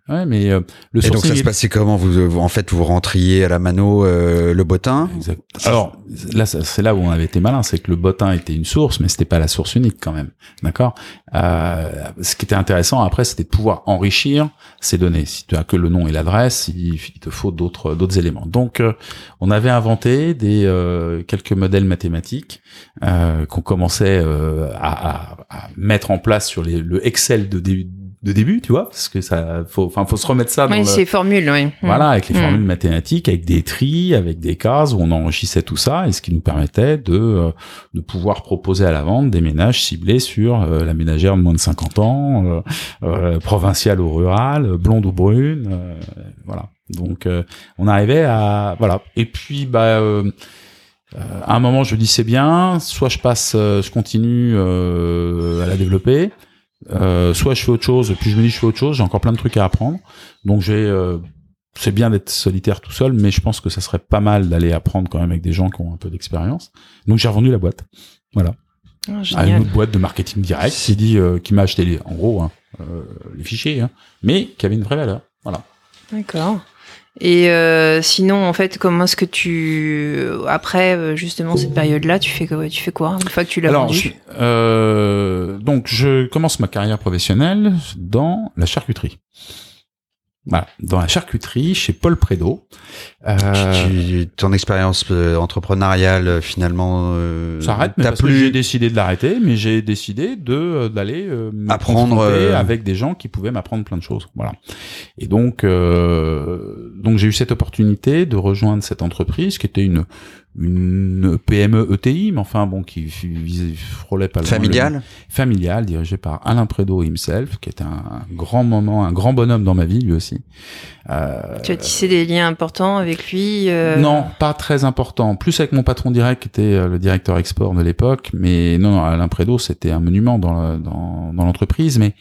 Speaker 3: Ouais. Mais euh, le
Speaker 2: Et donc ça se passait comment? Vous, vous- en fait vous rentriez à la mano euh, le bottin?
Speaker 3: Exact. Alors là, c'est là où on avait été malin, c'est que le bottin était une source, mais c'était pas la source unique quand même. D'accord? Euh, ce qui était intéressant après, c'était de pouvoir enrichir ces données. Si tu as que le nom et l'adresse, il, il te faut d'autres d'autres éléments. Donc, euh, on avait inventé des euh, quelques modèles mathématiques euh, qu'on commençait euh, à, à- à mettre en place sur les, le Excel de début de début, tu vois, parce que ça, faut, enfin, faut se remettre ça dans
Speaker 1: Oui,
Speaker 3: le,
Speaker 1: c'est formule, oui.
Speaker 3: voilà, avec les
Speaker 1: Mm.
Speaker 3: formules mathématiques, avec des tris, avec des cases où on enrichissait tout ça, et ce qui nous permettait de euh, de pouvoir proposer à la vente des ménages ciblés sur euh, la ménagère de moins de 50 ans, euh, euh, provinciale ou rurale, blonde ou brune, euh, voilà. Donc euh, on arrivait à voilà. Et puis bah euh, euh, à un moment je dis c'est bien, soit je passe, euh, je continue euh, à la développer. Euh, soit je fais autre chose, puis je me dis je fais autre chose, j'ai encore plein de trucs à apprendre. Donc j'ai euh, c'est bien d'être solitaire tout seul, mais je pense que ça serait pas mal d'aller apprendre quand même avec des gens qui ont un peu d'expérience. Donc j'ai revendu la boîte. Voilà.
Speaker 1: Ah,
Speaker 3: À une autre boîte de marketing direct qui dit euh, qui m'a acheté les en gros hein, les fichiers hein, mais qui avait une vraie valeur. Voilà.
Speaker 1: D'accord. Et euh, sinon, en fait, comment est-ce que tu après euh, justement cette période-là, tu fais quoi Tu fais quoi une fois que tu l'as vendu?
Speaker 3: je- euh, donc je commence ma carrière professionnelle dans la charcuterie. Voilà, dans la charcuterie chez Paul Prédo. Euh,
Speaker 2: ton expérience euh, entrepreneuriale euh, finalement euh,
Speaker 3: S'arrête, mais
Speaker 2: t'as
Speaker 3: parce que j'ai
Speaker 2: plus
Speaker 3: décidé de l'arrêter, mais j'ai décidé de euh, d'aller euh,
Speaker 2: Apprendre, euh,
Speaker 3: avec des gens qui pouvaient m'apprendre plein de choses. Voilà. Et donc euh, donc j'ai eu cette opportunité de rejoindre cette entreprise qui était une une PME ETI, mais enfin bon qui frôlait pas le-
Speaker 2: familiale
Speaker 3: familiale dirigée par Alain Prédo himself, qui était un grand moment, un grand bonhomme dans ma vie lui aussi. Euh,
Speaker 1: Tu as tissé des liens importants avec lui euh,
Speaker 3: non, pas très important. Plus avec mon patron direct, qui était euh, le directeur export de l'époque. Mais non, non, Alain Prédo, c'était un monument dans le- dans, dans l'entreprise. Mais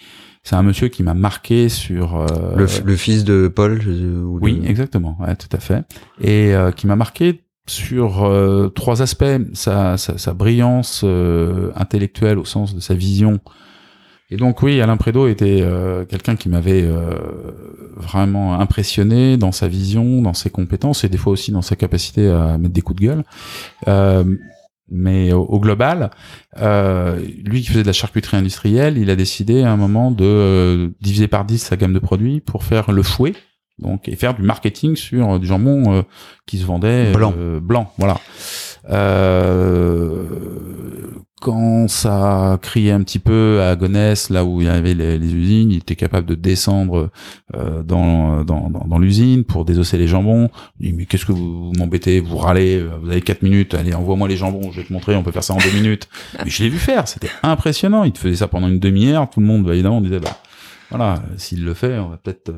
Speaker 3: c'est un monsieur qui m'a marqué sur... euh,
Speaker 2: le, le fils de Paul ou
Speaker 3: oui, exactement, ouais, tout à fait. Et euh, qui m'a marqué sur euh, trois aspects. Sa, sa, sa brillance euh, intellectuelle au sens de sa vision. Et donc oui, Alain Prédo était euh, quelqu'un qui m'avait euh, vraiment impressionné dans sa vision, dans ses compétences et des fois aussi dans sa capacité à mettre des coups de gueule. Euh, mais au, global, euh, lui qui faisait de la charcuterie industrielle, il a décidé à un moment de euh, diviser par 10 sa gamme de produits pour faire le fouet, donc et faire du marketing sur euh, du jambon euh, qui se vendait
Speaker 2: Blanc.
Speaker 3: euh, blanc, voilà. Euh, quand ça criait un petit peu à Gonesse, là où il y avait les, les usines, il était capable de descendre euh, dans, dans, dans, dans l'usine pour désosser les jambons. Il dit, mais qu'est-ce que vous, vous m'embêtez, vous râlez, vous avez quatre minutes, allez, envoie-moi les jambons, je vais te montrer, on peut faire ça en deux minutes. Mais je l'ai vu faire, c'était impressionnant. Il te faisait ça pendant une demi-heure, tout le monde, bah, évidemment, disait, bah, voilà, s'il le fait, on va peut-être...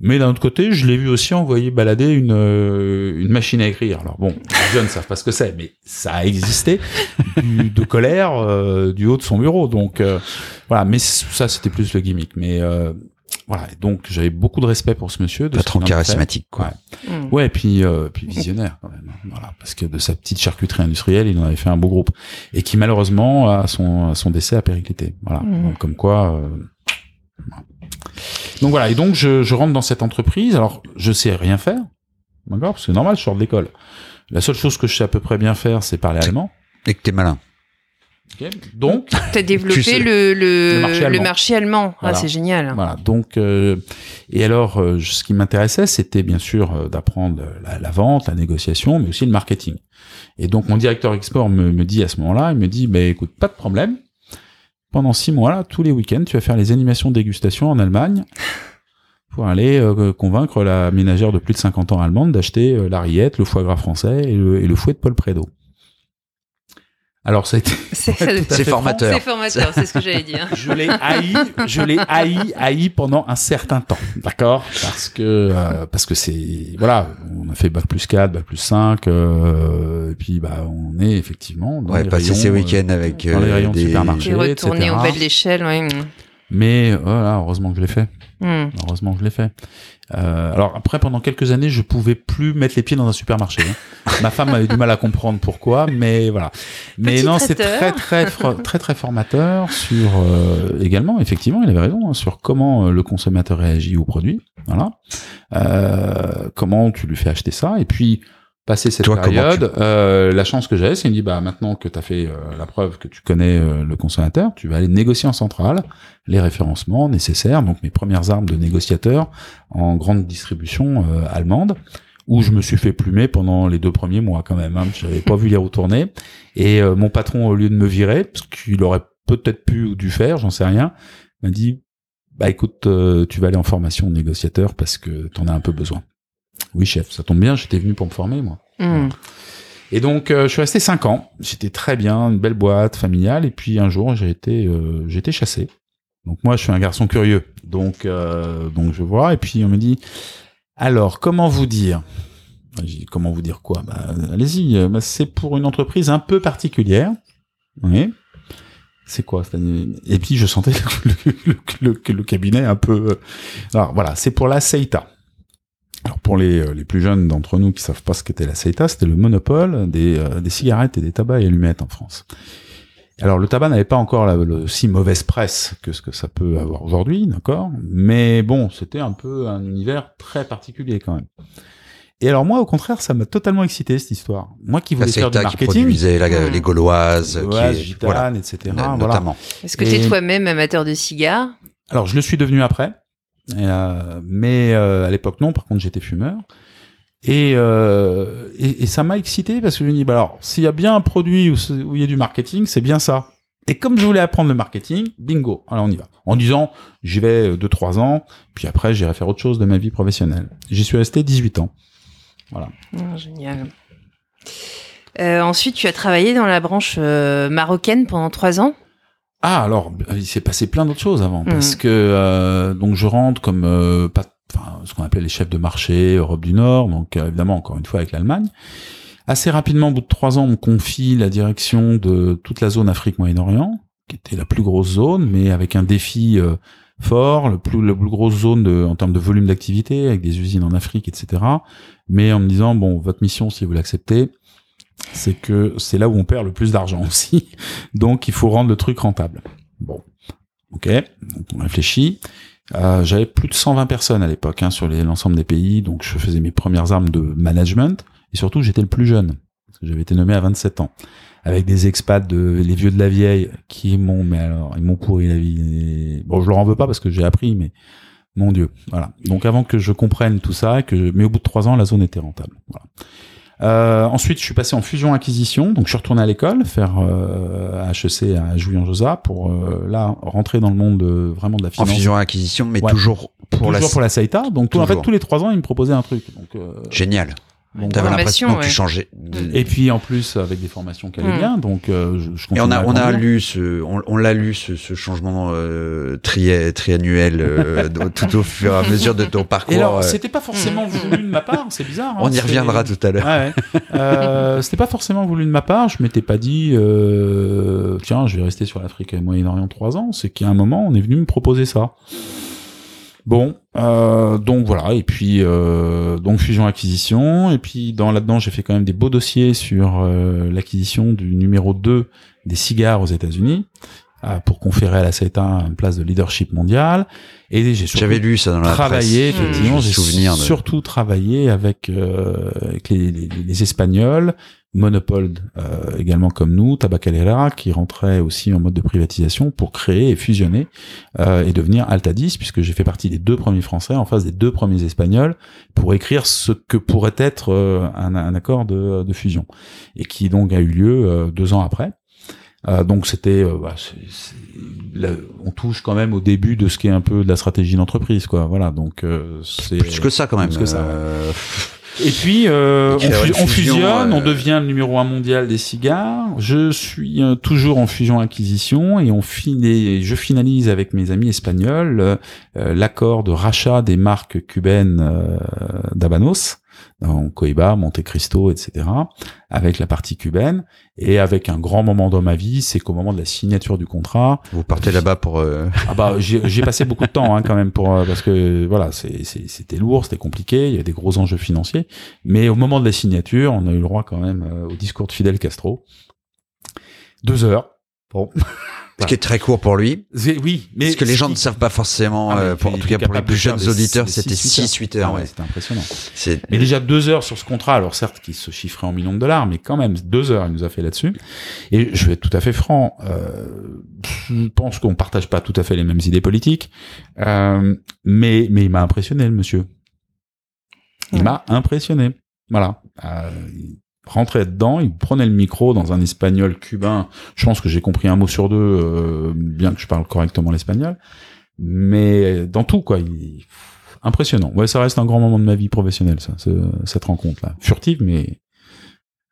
Speaker 3: euh, mais d'un autre côté, je l'ai vu aussi envoyer balader une, euh, une machine à écrire. Alors bon, les jeunes ne savent pas ce que c'est, mais ça a existé du, de colère euh, du haut de son bureau. Donc euh, voilà, mais ça c'était plus le gimmick. Mais euh, voilà, Et donc j'avais beaucoup de respect pour ce monsieur. De fait.
Speaker 2: charismatique, quoi.
Speaker 3: Ouais.
Speaker 1: Mm.
Speaker 3: Ouais, et puis euh, puis visionnaire quand même. Voilà, parce que de sa petite charcuterie industrielle, il en avait fait un beau groupe et qui malheureusement à son à son décès a périclité. Voilà,
Speaker 1: Mhm.
Speaker 3: Donc, comme quoi. Voilà. Donc voilà, et donc je, je rentre dans cette entreprise. Alors je sais rien faire, d'accord, parce que c'est normal, je sors de l'école. La seule chose que je sais à peu près bien faire, c'est parler allemand.
Speaker 2: Et que t'es malin.
Speaker 3: ok donc
Speaker 1: T'as développé
Speaker 2: sais.
Speaker 1: le, le,
Speaker 3: Le marché allemand.
Speaker 1: marché allemand. Ah, c'est génial.
Speaker 3: Voilà. Donc, euh, et alors, euh, ce qui m'intéressait, c'était bien sûr euh, d'apprendre la, la vente, la négociation, mais aussi le marketing. Et donc, mon directeur export me, me dit à ce moment-là, il me dit, bah, écoute, pas de problème. Pendant six mois, tous les week-ends, tu vas faire les animations dégustation en Allemagne pour aller euh, convaincre la ménagère de plus de 50 ans allemande d'acheter euh, le foie gras français et le, et le fouet de Paul Prédo. Alors, ça a été
Speaker 1: C'est
Speaker 2: formateur.
Speaker 1: c'est formateur, c'est ce que j'allais dire.
Speaker 3: je l'ai haï, je l'ai haï, haï pendant un certain temps, d'accord? Parce que euh, parce que c'est voilà, on a fait bac plus 4, bac plus 5 euh, et puis bah on est effectivement dans
Speaker 2: Ouais,
Speaker 3: les
Speaker 2: passer
Speaker 3: rayons,
Speaker 2: ses
Speaker 3: euh,
Speaker 2: week-ends avec
Speaker 3: dans les
Speaker 2: euh,
Speaker 3: rayons de
Speaker 2: des...
Speaker 3: supermarché.
Speaker 1: J'ai retourné
Speaker 3: etc.
Speaker 1: au bas de l'échelle,
Speaker 3: mais voilà, heureusement que je l'ai fait.
Speaker 1: Mm.
Speaker 3: Heureusement que je l'ai fait. Euh, alors après, pendant quelques années, je pouvais plus mettre les pieds dans un supermarché. hein. Ma femme avait du mal à comprendre pourquoi, mais voilà. Mais
Speaker 1: Petit
Speaker 3: non, c'est très très très très formateur sur euh, également, effectivement, il avait raison, hein, sur comment euh, le consommateur réagit au produit. Voilà. Euh, comment tu lui fais acheter ça, et puis passer cette
Speaker 2: Toi,
Speaker 3: période, euh, la chance que j'avais, c'est qu'il me dit bah maintenant que tu as fait euh, la preuve que tu connais euh, le consommateur, tu vas aller négocier en centrale les référencements nécessaires, donc mes premières armes de négociateur en grande distribution euh, allemande, où je me suis fait plumer pendant les deux premiers mois quand même. Hein, J'avais pas vu les retourner, et euh, mon patron au lieu de me virer, parce qu'il aurait peut-être pu ou dû faire, j'en sais rien, m'a dit bah écoute, euh, tu vas aller en formation négociateur parce que t'en as un peu besoin. Oui chef, ça tombe bien, j'étais venu pour me former moi.
Speaker 1: Mm.
Speaker 3: Et donc, euh, je suis resté cinq ans. J'étais très bien, une belle boîte familiale. Et puis un jour, j'ai été, euh, j'ai été chassé. Donc moi, je suis un garçon curieux. Donc, euh, donc je vois. Et puis on me dit, alors, comment vous dire? J'ai dit, Comment vous dire quoi? Bah, Allez-y. bah, c'est pour une entreprise un peu particulière. Oui. C'est quoi? Et puis je sentais le, le, le- le- le cabinet un peu. Alors voilà, c'est pour la Seita. Alors pour les, euh, les plus jeunes d'entre nous qui savent pas ce qu'était la Seita, c'était le monopole des, euh, des cigarettes et des tabacs et allumettes en France. Alors le tabac n'avait pas encore la, le, si mauvaise presse que ce que ça peut avoir aujourd'hui, d'accord? Mais bon, c'était un peu un univers très particulier quand même. Et alors moi, au contraire, ça m'a totalement excité cette histoire. Moi qui
Speaker 2: La
Speaker 3: voulais faire du
Speaker 2: qui
Speaker 3: marketing,
Speaker 2: produisait la-
Speaker 1: Mm.
Speaker 2: les Gauloises,
Speaker 3: ouais,
Speaker 2: qui est,
Speaker 3: gitane,
Speaker 2: voilà,
Speaker 3: etc. voilà.
Speaker 2: notamment.
Speaker 1: Est-ce que
Speaker 3: Et-
Speaker 1: t'es toi-même amateur de cigares?
Speaker 3: Alors, je le suis devenu après, Euh, mais euh, à l'époque non. Par contre, j'étais fumeur. Et, euh, et, ça m'a excité parce que je me dis, bah alors, s'il y a bien un produit où, il y a du marketing, c'est bien ça. Et comme je voulais apprendre le marketing, bingo, alors on y va. En disant, j'y vais 2-3 ans, puis après, j'irai faire autre chose de ma vie professionnelle. J'y suis resté 18 ans.
Speaker 1: Ah, Génial. Euh, ensuite, tu as travaillé dans la branche euh, marocaine pendant trois ans.
Speaker 3: Ah alors il s'est passé plein d'autres choses avant
Speaker 1: Mhm.
Speaker 3: parce que euh, donc je rentre comme euh, pas enfin ce qu'on appelait les chefs de marché Europe du Nord donc euh, évidemment encore une fois avec l'Allemagne assez rapidement au bout de trois ans on me confie la direction de toute la zone Afrique Moyen-Orient qui était la plus grosse zone mais avec un défi euh, fort le plus la plus grosse zone de, en termes de volume d'activité avec des usines en Afrique etc mais en me disant bon votre mission si vous l'acceptez c'est que c'est là où on perd le plus d'argent aussi donc, il faut rendre le truc rentable. Bon, ok, donc on réfléchit. Euh, J'avais plus de 120 personnes à l'époque hein, sur l'ensemble des pays, donc je faisais mes premières armes de management, et surtout j'étais le plus jeune, j'avais été nommé à 27 ans, avec des expats de les vieux de la vieille qui m'ont, mais alors ils m'ont pourri la vie. Bon, je leur en veux pas parce que j'ai appris, mais mon Dieu, voilà. Donc avant que je comprenne tout ça, que mais au bout de trois ans, la zone était rentable. Voilà. Euh, ensuite, je suis passé en fusion-acquisition, donc je suis retourné à l'école, faire euh, HEC à Jouy-en-Josas pour euh, là rentrer dans le monde de, vraiment de la
Speaker 2: En
Speaker 3: finance.
Speaker 2: fusion-acquisition, mais
Speaker 3: Ouais.
Speaker 2: toujours pour la...
Speaker 3: Toujours pour la Saïta. Donc en fait, tous les trois ans, ils me proposaient un truc. Donc, euh,
Speaker 2: Génial.
Speaker 3: Donc,
Speaker 2: T'avais l'impression que tu changeais. de-
Speaker 3: Et puis en plus avec des formations qui allaient
Speaker 1: Mm.
Speaker 3: bien, donc euh, je, je
Speaker 2: Et on a, on a lu ce, on, on l'a lu ce, ce changement euh, tri, triannuel euh, tout au fur et à mesure de ton parcours.
Speaker 3: Et alors,
Speaker 2: euh,
Speaker 3: c'était pas forcément voulu de ma part, c'est bizarre. hein,
Speaker 2: on y reviendra tout à l'heure.
Speaker 3: Ouais, ouais. Euh, c'était pas forcément voulu de ma part. Je m'étais pas dit, euh, tiens, je vais rester sur l'Afrique et le Moyen-Orient trois ans. C'est qu'à un moment, on est venu me proposer ça. Bon, euh, donc voilà. Et puis euh, donc fusion acquisition. Et puis dans là-dedans, j'ai fait quand même des beaux dossiers sur euh, l'acquisition du numéro 2 des cigares aux États-Unis euh, pour conférer à la CETA une place de leadership mondial. Et j'ai surtout
Speaker 2: J'avais lu ça dans la
Speaker 3: travaillé,
Speaker 2: presse.
Speaker 3: effectivement,
Speaker 2: J'ai
Speaker 3: j'ai
Speaker 2: souvenir de...
Speaker 3: surtout travaillé avec, euh, avec les, les, les Espagnols, Monopole euh, également comme nous, Tabacalera, qui rentrait aussi en mode de privatisation pour créer et fusionner euh, et devenir Altadis, puisque j'ai fait partie des deux premiers Français en face des deux premiers Espagnols pour écrire ce que pourrait être euh, un, un accord de, de fusion, et qui donc a eu lieu euh, deux ans après. Euh, donc c'était, euh, bah, on touche quand même au début de ce qui est un peu de la stratégie d'entreprise, quoi. Voilà, donc euh, c'est
Speaker 2: Plus que ça quand même.
Speaker 3: Plus que ça,
Speaker 2: euh,
Speaker 3: et puis, euh, on,
Speaker 2: Faire
Speaker 3: fu-
Speaker 2: une
Speaker 3: on fusionne,
Speaker 2: euh,
Speaker 3: on devient le numéro un mondial des cigares. Je suis euh, toujours en fusion-acquisition et on finit, je finalise avec mes amis espagnols l'accord de rachat des marques cubaines euh, donc Coiba, Monte Cristo, etc., avec la partie cubaine. Et avec un grand moment dans ma vie, c'est qu'au moment de la signature du contrat,
Speaker 2: Vous partez là-bas pour. euh,
Speaker 3: ah bah j'ai passé beaucoup de temps hein, quand même pour euh, parce que voilà c'était lourd c'était compliqué il y a des gros enjeux financiers mais au moment de la signature on a eu le droit quand même euh, au discours de Fidel Castro deux heures bon
Speaker 2: Ce qui est très court pour lui.
Speaker 3: Oui mais
Speaker 2: Parce que les gens
Speaker 3: qui-
Speaker 2: ne savent pas forcément,
Speaker 3: Ah,
Speaker 2: euh, pour- en tout cas pour les plus jeunes
Speaker 3: des-
Speaker 2: auditeurs, c'était 6-8 heures.
Speaker 3: Ah ouais,
Speaker 2: ouais.
Speaker 3: c'était impressionnant
Speaker 2: C'est
Speaker 3: mais déjà deux heures sur ce contrat, alors certes qui se chiffrait en millions de dollars, mais quand même deux heures il nous a fait là-dessus. Et je vais être tout à fait franc, euh, je pense qu'on partage pas tout à fait les mêmes idées politiques, euh, mais mais il m'a impressionné le monsieur. Il
Speaker 1: Ouais.
Speaker 3: m'a impressionné. Voilà. Euh, rentrait dedans, il prenait le micro dans un espagnol cubain. Je pense que j'ai compris un mot sur deux, euh, bien que je parle correctement l'espagnol. Mais dans tout, quoi. Il... Impressionnant. Ouais, ça reste un grand moment de ma vie professionnelle, ça, ce- cette rencontre-là. Furtive, mais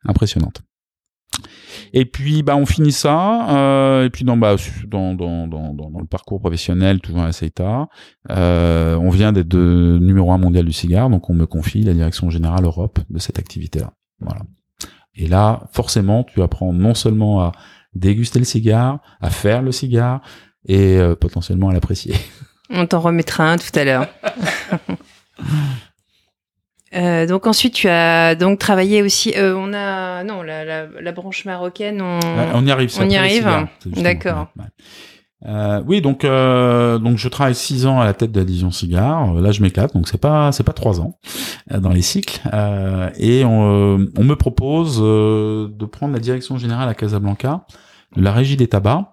Speaker 3: impressionnante. Et puis, bah, on finit ça. euh, et puis, dans, bah, dans, dans, dans, dans, le parcours professionnel, toujours à CETA, euh, on vient d'être numéro un mondial du cigare, donc on me confie la direction générale Europe de cette activité-là. Voilà. Et là, forcément, tu apprends non seulement à déguster le cigare, à faire le cigare, et euh, potentiellement à l'apprécier.
Speaker 1: On t'en remettra un tout à l'heure. Euh, donc ensuite tu as donc travaillé aussi euh, on a non la, la, la branche marocaine on,
Speaker 3: y arrive. c'est
Speaker 1: on y arrive D'accord.
Speaker 3: ouais, ouais. Euh, oui, donc euh, donc je travaille six ans à la tête de la cigare. Euh, Là, je m'éclate, donc c'est pas c'est pas trois ans dans les cycles. Et on, on me propose de prendre la direction générale à Casablanca de la régie des tabacs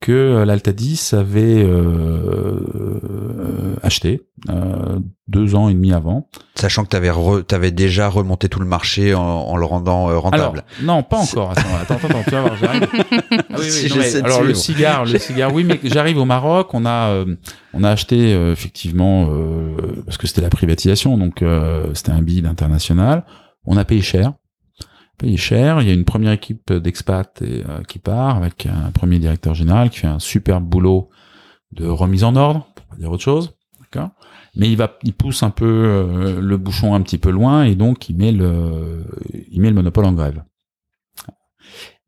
Speaker 3: que euh, l'Altadis avait euh, euh, acheté euh, deux ans et demi avant.
Speaker 2: Sachant que t'avais re- t'avais déjà remonté tout le marché en, en le rendant euh,
Speaker 3: Alors,
Speaker 2: rentable.
Speaker 3: non, pas encore. Attends, attends, attends, tu vas voir, j'arrive. Ah oui, oui,
Speaker 2: Si
Speaker 3: non, mais
Speaker 2: j'essaie de
Speaker 3: alors le cigare, le cigare, oui, mais j'arrive au Maroc, on a, euh, on a acheté euh, effectivement euh, parce que c'était la privatisation, donc euh, c'était un bid international. On a payé cher, payé cher. Il y a une première équipe d'expats euh, qui part avec un premier directeur général qui fait un super boulot de remise en ordre, pour pas dire autre chose, d'accord? Mais il va, il pousse un peu euh, le bouchon un petit peu loin et donc il met le, il met le monopole en grève.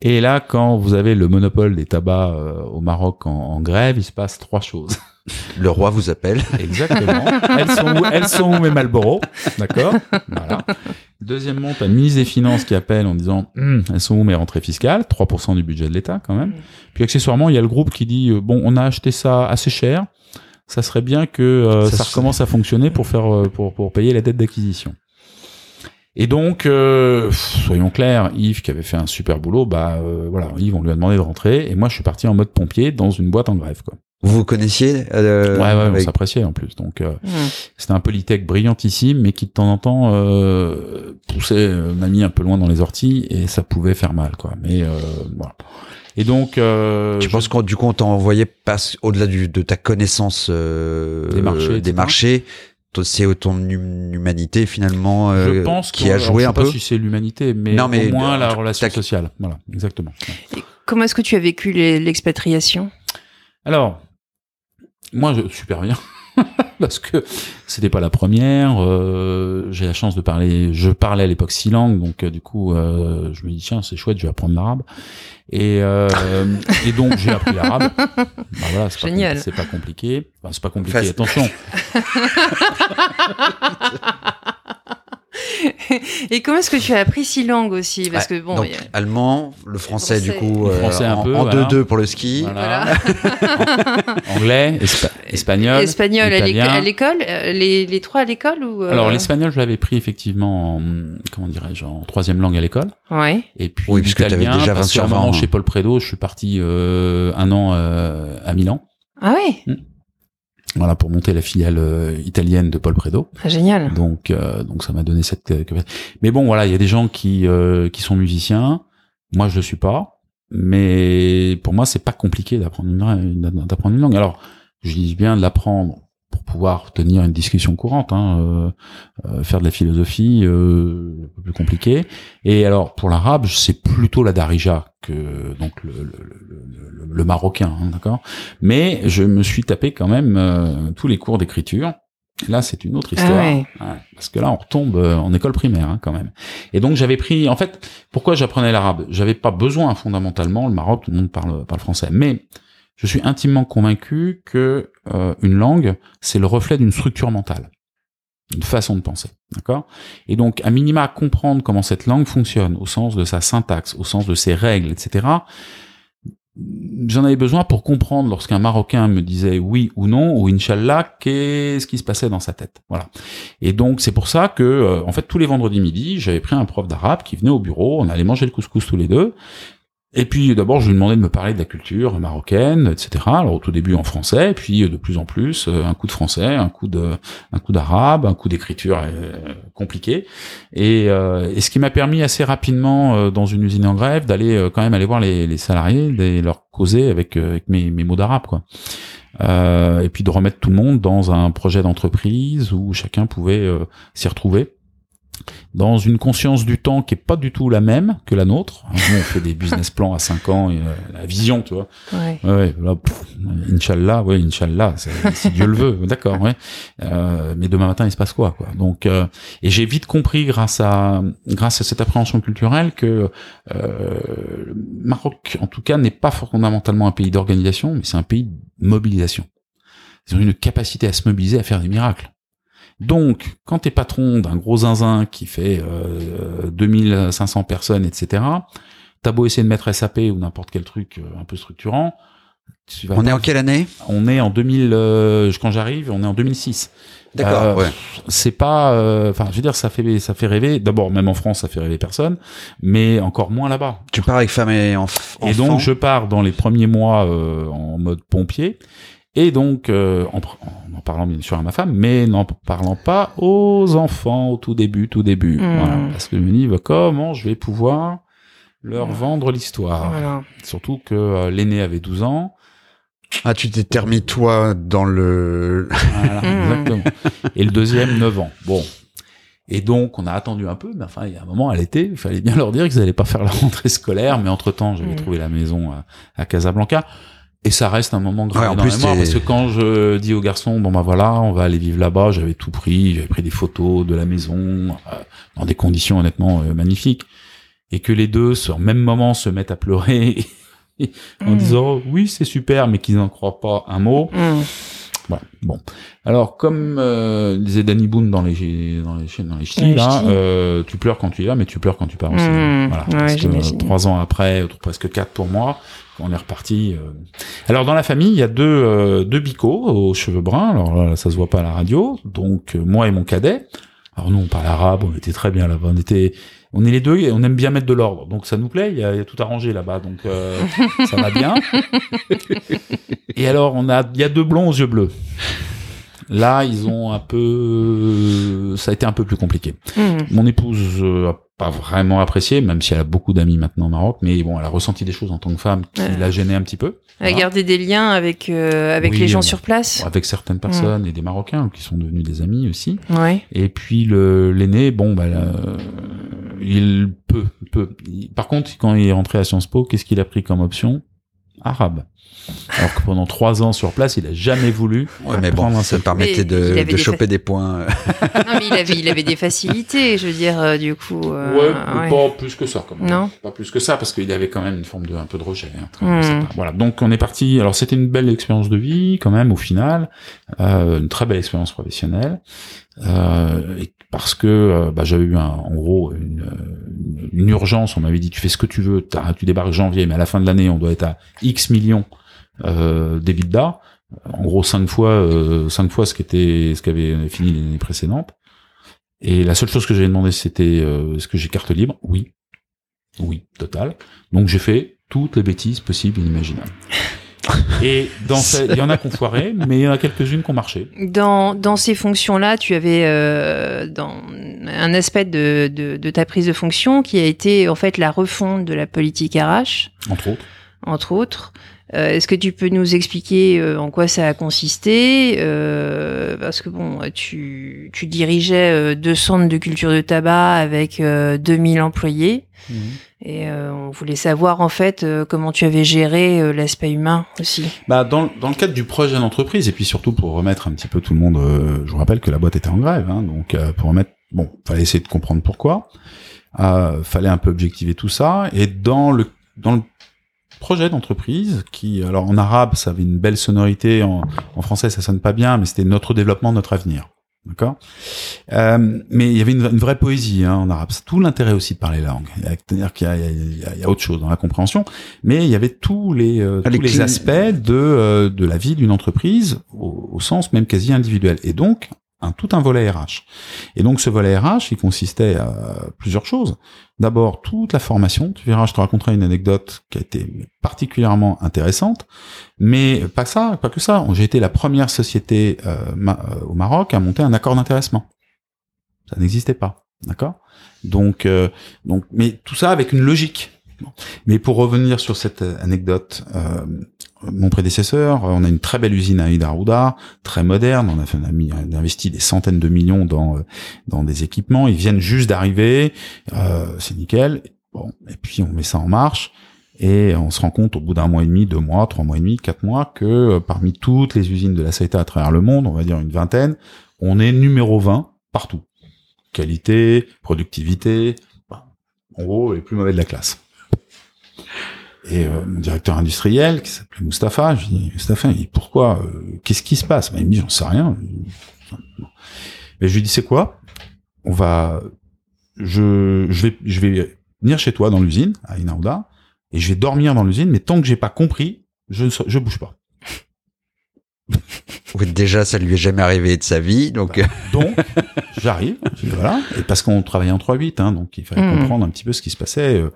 Speaker 3: Et là, quand vous avez le monopole des tabacs euh, au Maroc en, en grève, il se passe trois choses.
Speaker 2: Le roi vous appelle.
Speaker 3: Exactement. elles sont où, elles sont où? Mes Malboro D'accord? Voilà. Deuxièmement, tu as le ministre des Finances qui appelle en disant Hum, elles sont où mes rentrées fiscales? 3% du budget de l'État quand même.
Speaker 1: Mm.
Speaker 3: Puis accessoirement, il y a le groupe qui dit euh, bon, on a acheté ça assez cher. Ça serait bien que euh,
Speaker 2: Ça
Speaker 3: ça, recommence à fonctionner pour faire euh, pour, pour payer la dette d'acquisition. Et donc, euh, soyons clairs, Yves qui avait fait un super boulot, bah euh, voilà, Yves, on lui a demandé de rentrer, et moi je suis parti en mode pompier dans une boîte en grève, quoi.
Speaker 2: Vous connaissiez euh,
Speaker 3: ouais, ouais, on s'appréciait en plus. Donc, euh, c'était un polytech brillantissime, mais qui de temps en temps euh, poussait euh, mamie un peu loin dans les orties et ça pouvait faire mal, quoi. Mais euh, voilà. Et donc, euh,
Speaker 2: Tu
Speaker 3: je-
Speaker 2: penses qu'en du coup on t'a envoyé passe au-delà du, de ta connaissance euh,
Speaker 3: Des marchés,
Speaker 2: euh, des marchés, c'est ton hum- humanité finalement euh,
Speaker 3: je pense
Speaker 2: qui a
Speaker 3: alors,
Speaker 2: joué
Speaker 3: je sais
Speaker 2: un
Speaker 3: pas
Speaker 2: peu.
Speaker 3: si c'est l'humanité, mais,
Speaker 2: Non, mais
Speaker 3: au moins la relation sociale. Voilà, exactement.
Speaker 1: Comment est-ce que tu as vécu l'expatriation?
Speaker 3: Alors, moi, je, super bien. Parce que c'était pas la première. euh, j'ai la chance de parler. Je parlais à l'époque six langues, donc euh, du coup, euh, je me dis tiens, c'est chouette, je vais apprendre l'arabe. Et, euh, et donc j'ai appris l'arabe. Bah voilà, c'est pas,
Speaker 1: Génial.
Speaker 3: compli- c'est pas compliqué. Enfin, c'est pas compliqué. Attention.
Speaker 1: Et comment est-ce que tu as appris six langues aussi Parce que bon,
Speaker 2: donc
Speaker 1: a-
Speaker 2: allemand, le français, du
Speaker 1: français.
Speaker 2: coup
Speaker 3: Le
Speaker 2: euh,
Speaker 3: français
Speaker 2: en,
Speaker 3: peu,
Speaker 2: en
Speaker 3: voilà.
Speaker 2: 2-2 pour le ski.
Speaker 3: Voilà. Anglais, espa- espagnol,
Speaker 1: espagnol à l'éc-
Speaker 3: italien.
Speaker 1: à l'école, euh, les, les trois à l'école ou euh,
Speaker 3: Alors l'espagnol, je l'avais pris effectivement en comment dirais-je en troisième langue à l'école.
Speaker 1: Ouais.
Speaker 3: Et puis
Speaker 2: Oui, puisque t'avais
Speaker 3: l'italien,
Speaker 2: déjà
Speaker 3: parce
Speaker 2: 20 sur
Speaker 3: qu'à un moment,
Speaker 2: 20,
Speaker 3: chez Paul Prédo, je suis parti euh, un an euh, à Milan.
Speaker 1: Ah ouais,
Speaker 3: Voilà pour monter la filiale euh, italienne de Paul Prédo.
Speaker 1: Ah, génial.
Speaker 3: Donc euh, donc ça m'a donné cette euh. Mais bon voilà, il y a des gens qui euh, qui sont musiciens. Moi je le suis pas, mais pour moi c'est pas compliqué d'apprendre une d'apprendre une langue. Alors je dis bien de l'apprendre pouvoir tenir une discussion courante, hein, euh, euh, faire de la philosophie, euh, un peu plus compliqué. Et alors pour l'arabe, c'est plutôt la darija que donc le, le, le, le- marocain, hein, d'accord? Mais je me suis tapé quand même euh, tous les cours d'écriture. Là, c'est une autre
Speaker 1: Ah
Speaker 3: histoire.
Speaker 1: ouais.
Speaker 3: Ouais, parce que là, on retombe euh, en école primaire hein, quand même. Et donc, j'avais pris. En fait, pourquoi j'apprenais l'arabe? J'avais pas besoin fondamentalement. Le Maroc, tout le monde parle, parle français, mais je suis intimement convaincu que euh, une langue, c'est le reflet d'une structure mentale, une façon de penser, d'accord? Et donc, à minima, comprendre comment cette langue fonctionne, au sens de sa syntaxe, au sens de ses règles, etc. J'en avais besoin pour comprendre lorsqu'un Marocain me disait oui ou non ou Inch'Allah, qu'est-ce qui se passait dans sa tête. Voilà. Et donc c'est pour ça que, euh, en fait, tous les vendredis midi, j'avais pris un prof d'arabe qui venait au bureau, on allait manger le couscous tous les deux. Et puis d'abord, je lui demandais de me parler de la culture marocaine, etc. Alors au tout début en français, puis de plus en plus, euh, un coup de français, un coup de, un coup d'arabe, un coup d'écriture euh, compliqué. Et, euh, et ce qui m'a permis assez rapidement, euh, dans une usine en grève, d'aller euh, quand même aller voir les, les salariés, et leur causer avec, mes, mes mots d'arabe, quoi. Et puis de remettre tout le monde dans un projet d'entreprise où chacun pouvait s'y retrouver dans une conscience du temps qui est pas du tout la même que la nôtre. Nous, on fait des business plans à 5 ans, et, euh, la vision, tu vois.
Speaker 1: Ouais.
Speaker 3: Ouais, là, pff, Inch'Allah, ouais, Inch'Allah, si Dieu le veut, d'accord, ouais. Euh, mais demain matin, il se passe quoi, quoi? Donc, euh, et j'ai vite compris grâce à grâce à cette appréhension culturelle que euh, le Maroc, en tout cas, n'est pas fondamentalement un pays d'organisation, mais c'est un pays de mobilisation. Ils ont une capacité à se mobiliser, à faire des miracles. Donc, quand t'es patron d'un gros zinzin qui fait euh, 2500 personnes, etc., t'as beau essayer de mettre SAP ou n'importe quel truc euh, un peu structurant, tu vas
Speaker 2: On est en quelle année?
Speaker 3: On est en 2000, euh, quand j'arrive, on est en 2006.
Speaker 2: D'accord,
Speaker 3: Euh,
Speaker 2: ouais.
Speaker 3: C'est pas, euh, enfin, je veux dire, ça fait, ça fait rêver. D'abord, même en France, ça fait rêver personne, mais encore moins là-bas.
Speaker 2: Tu pars avec femme et enf- enfant.
Speaker 3: Et donc, je pars dans les premiers mois euh, en mode pompier, et donc euh, en, en parlant bien sûr à ma femme, mais n'en parlant pas aux enfants au tout début, tout début.
Speaker 1: Hmm.
Speaker 3: Voilà, parce que je me dis, comment je vais pouvoir leur vendre l'histoire
Speaker 1: Voilà.
Speaker 3: Surtout que euh, l'aîné avait 12 ans.
Speaker 2: Ah, tu t'es remis toi dans le.
Speaker 3: Voilà,
Speaker 1: Mm.
Speaker 3: exactement. Et le deuxième, 9 ans. Bon. Et donc, on a attendu un peu, mais enfin, il y a un moment à l'été, il fallait bien leur dire qu'ils n'allaient pas faire la rentrée scolaire, mais entre-temps, j'avais
Speaker 1: Mm.
Speaker 3: trouvé la maison à, à Casablanca. Et ça reste un moment gravé
Speaker 2: Ouais, en
Speaker 3: dans
Speaker 2: plus,
Speaker 3: la mémoire,
Speaker 2: t'es-
Speaker 3: parce que quand je dis aux garçons, bon bah voilà, on va aller vivre là-bas, j'avais tout pris, j'avais pris des photos de la maison, euh, dans des conditions honnêtement euh, magnifiques, et que les deux, sur le même moment, se mettent à pleurer, en
Speaker 1: Mm.
Speaker 3: disant, oui, c'est super, mais qu'ils n'en croient pas un mot.
Speaker 1: Hmm.
Speaker 3: Voilà. Bon. Alors, comme euh, disait Danny Boone dans les dans les chaînes dans les ch'tis,
Speaker 1: Les
Speaker 3: là, euh, tu pleures quand tu y vas, mais tu pleures quand tu pars aussi.
Speaker 1: Mmh.
Speaker 3: Voilà.
Speaker 1: Ouais,
Speaker 3: Parce que trois ans après, ou presque quatre pour moi, on est reparti. euh. Alors, dans la famille, il y a deux euh, deux bicots aux cheveux bruns. Alors là, ça se voit pas à la radio. Donc, euh, moi et mon cadet. Alors nous, on parle arabe, on était très bien là-bas. On était On est les deux et on aime bien mettre de l'ordre. Donc ça nous plaît, il y a, il y a tout arrangé là-bas, donc euh, ça va bien. et alors, on a, il y a deux blonds aux yeux bleus. Là, ils ont un peu, ça a été un peu plus compliqué.
Speaker 1: Hmm.
Speaker 3: Mon épouse euh, a pas vraiment apprécié, même si elle a beaucoup d'amis maintenant au Maroc, mais bon, elle a ressenti des choses en tant que femme qui
Speaker 1: Ouais.
Speaker 3: l'a gênée un petit peu.
Speaker 1: Elle a
Speaker 3: Voilà.
Speaker 1: gardé des liens avec, euh, avec
Speaker 3: Oui,
Speaker 1: les gens sur place.
Speaker 3: Avec certaines personnes et des Marocains qui sont devenus des amis aussi.
Speaker 1: Ouais.
Speaker 3: Et puis le l'aîné, bon, bah, là, il peut, peut. Par contre, quand il est rentré à Sciences Po, qu'est-ce qu'il a pris comme option? Arabe. Alors que pendant trois ans sur place, il a jamais voulu.
Speaker 2: Ouais, mais bon,
Speaker 3: Prendre un
Speaker 2: ça permettait
Speaker 1: Mais
Speaker 2: de, choper des points.
Speaker 1: non, mais il avait, il avait des facilités, je veux dire, euh, du coup. euh,
Speaker 3: ouais,
Speaker 1: ouais.
Speaker 3: pas plus que ça, quand même.
Speaker 1: Non.
Speaker 3: Pas plus que ça, parce qu'il avait quand même une forme de un peu de rejet. hein,
Speaker 1: Hmm.
Speaker 3: Voilà. Donc on est parti. Alors c'était une belle expérience de vie, quand même, au final, euh, une très belle expérience professionnelle, euh, et parce que euh, bah, j'avais eu un, en gros une, une urgence. On m'avait dit tu fais ce que tu veux, tu débarques janvier, mais à la fin de l'année on doit être à X millions euh, d'EBITDA. En gros cinq fois, euh, cinq fois ce qui était, ce qu'avait fini l'année précédente. Et la seule chose que j'avais demandé, c'était euh, est-ce que j'ai carte libre? Oui. Oui, total. Donc j'ai fait toutes les bêtises possibles et inimaginables. Et dans il y en a qu'on foiré, mais il y en a quelques-unes qui ont marché.
Speaker 1: Dans, dans ces fonctions-là, tu avais euh, dans un aspect de, de, de ta prise de fonction qui a été en fait la refonte de la politique RH,
Speaker 3: Entre autres.
Speaker 1: entre autres. Euh, Est-ce que tu peux nous expliquer euh, en quoi ça a consisté euh, Parce que bon, tu, tu dirigeais euh, deux centres de culture de tabac avec euh, 2000 employés. Et euh, on voulait savoir en fait euh, comment tu avais géré euh, l'aspect humain aussi.
Speaker 3: Bah, dans, dans le cadre du projet d'entreprise, et puis surtout pour remettre un petit peu tout le monde, euh, je vous rappelle que la boîte était en grève, hein, donc euh, pour remettre, bon, fallait essayer de comprendre pourquoi, euh, fallait un peu objectiver tout ça, et dans le dans le projet d'entreprise, qui, alors en arabe, ça avait une belle sonorité, en, en français ça sonne pas bien, mais c'était notre développement, notre avenir. D'accord? Euh, Mais il y avait une, une vraie poésie hein, en arabe. C'est tout l'intérêt aussi de parler langue. C'est-à-dire qu'il y y, y a- autre chose dans la compréhension, mais il y avait tous les, euh,
Speaker 2: Ah, les
Speaker 3: tous les aspects de, euh, de la vie d'une entreprise au, au sens même quasi individuel. Et donc, un, tout un volet RH. Et donc, ce volet RH, il consistait à plusieurs choses. D'abord, toute la formation. Tu verras, je te raconterai une anecdote qui a été particulièrement intéressante. Mais pas ça, pas que ça. J'ai été la première société euh, euh, au Maroc à monter un accord d'intéressement. Ça n'existait pas, d'accord? Donc, euh, donc, mais tout ça avec une logique. Mais pour revenir sur cette anecdote, mon prédécesseur, on a une très belle usine à Idarouda, très moderne. On a, fait, mis, on a investi des centaines de millions dans euh, dans des équipements. Ils viennent juste d'arriver, euh, c'est nickel. Bon, et puis on met ça en marche. Et on se rend compte au bout d'un mois et demi, deux mois, trois mois et demi, quatre mois, que euh, parmi toutes les usines de la Saïta à travers le monde, on va dire une vingtaine, on est numéro 20 partout. Qualité, productivité, en gros, les plus mauvais de la classe. Et euh, mon directeur industriel, qui s'appelait Mustapha, je dis, Mustapha, il dit, pourquoi euh, Qu'est-ce qui se passe? Il me dit, j'en sais rien. Mais je lui dis, c'est quoi? On va... Je, je, vais, je vais venir chez toi dans l'usine, à Inaouda, et je vais dormir dans l'usine, mais tant que j'ai pas compris, je ne je bouge pas.
Speaker 2: Oui, déjà, ça lui est jamais arrivé de sa vie, donc. euh,
Speaker 3: Donc, j'arrive, voilà, et parce qu'on travaillait en 3-8, hein, donc il fallait
Speaker 1: Mhm.
Speaker 3: comprendre un petit peu ce qui se passait euh,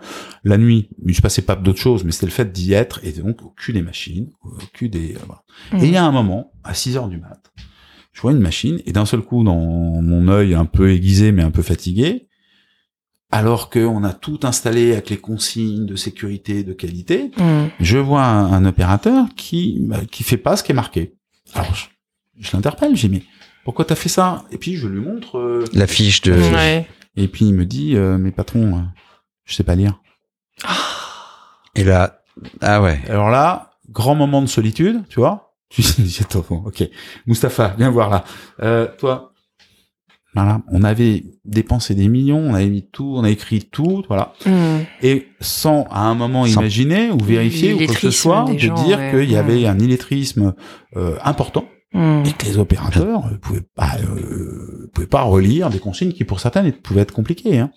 Speaker 3: la nuit. Il se passait pas d'autres choses, mais c'était le fait d'y être, et donc au cul des machines, au cul des... euh, voilà. Et il y a un moment, à 6 heures du mat, je vois une machine, et d'un seul coup, dans mon œil un peu aiguisé, mais un peu fatigué, alors qu'on a tout installé avec les consignes de sécurité, de qualité,
Speaker 1: Mmh.
Speaker 3: je vois un, un opérateur qui bah, qui fait pas ce qui est marqué. Alors je, je l'interpelle, j'ai mais pourquoi t'as fait ça? Et puis je lui montre. euh,
Speaker 2: La fiche de.
Speaker 1: Ouais.
Speaker 3: et puis il me dit, euh, mais patron, euh, je sais pas lire.
Speaker 2: Et là, ah ouais.
Speaker 3: Alors là, grand moment de solitude, tu vois. Tu dis, attends, bon, ok, Mustapha, viens voir là. Euh, toi, voilà, on avait dépensé des millions, on avait mis tout, on a écrit tout, voilà.
Speaker 1: Mmh.
Speaker 3: et sans à un moment
Speaker 2: Sans-
Speaker 3: imaginer ou vérifier ou quoi que ce soit de
Speaker 1: gens,
Speaker 3: dire
Speaker 1: ouais.
Speaker 3: qu'il y avait
Speaker 1: Mm.
Speaker 3: un illettrisme euh, important
Speaker 1: Mmh.
Speaker 3: et que les opérateurs euh, pouvaient pas euh, pouvaient pas relire des consignes qui pour certains étaient- pouvaient être compliquées. Hein.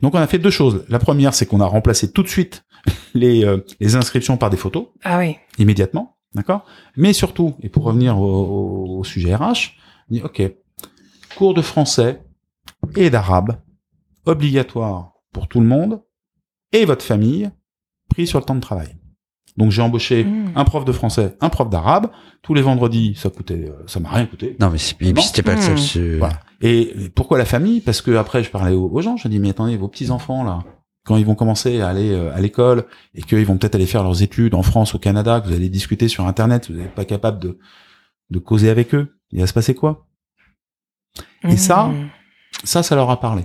Speaker 3: Donc on a fait deux choses. La première, c'est qu'on a remplacé tout de suite les euh, les inscriptions par des photos
Speaker 1: Ah oui.
Speaker 3: immédiatement, d'accord. Mais surtout, et pour revenir au, au- au sujet RH, on dit ok, cours de français et d'arabe obligatoire pour tout le monde et votre famille pris sur le temps de travail. Donc j'ai embauché
Speaker 1: Mmh.
Speaker 3: un prof de français, un prof d'arabe. Tous les vendredis, ça coûtait, euh, ça m'a rien coûté.
Speaker 2: Non, mais c'était pas le seul.
Speaker 1: Hmm.
Speaker 2: ce-
Speaker 3: Voilà. Et pourquoi la famille? Parce que après, je parlais aux, aux gens, je dis mais attendez, vos petits enfants là, quand ils vont commencer à aller euh, à l'école et qu'ils vont peut-être aller faire leurs études en France, au Canada, que vous allez discuter sur Internet, vous n'êtes pas capable de de causer avec eux, il va se passer quoi? Et ça,
Speaker 1: Mmh.
Speaker 3: Ça, ça leur a parlé.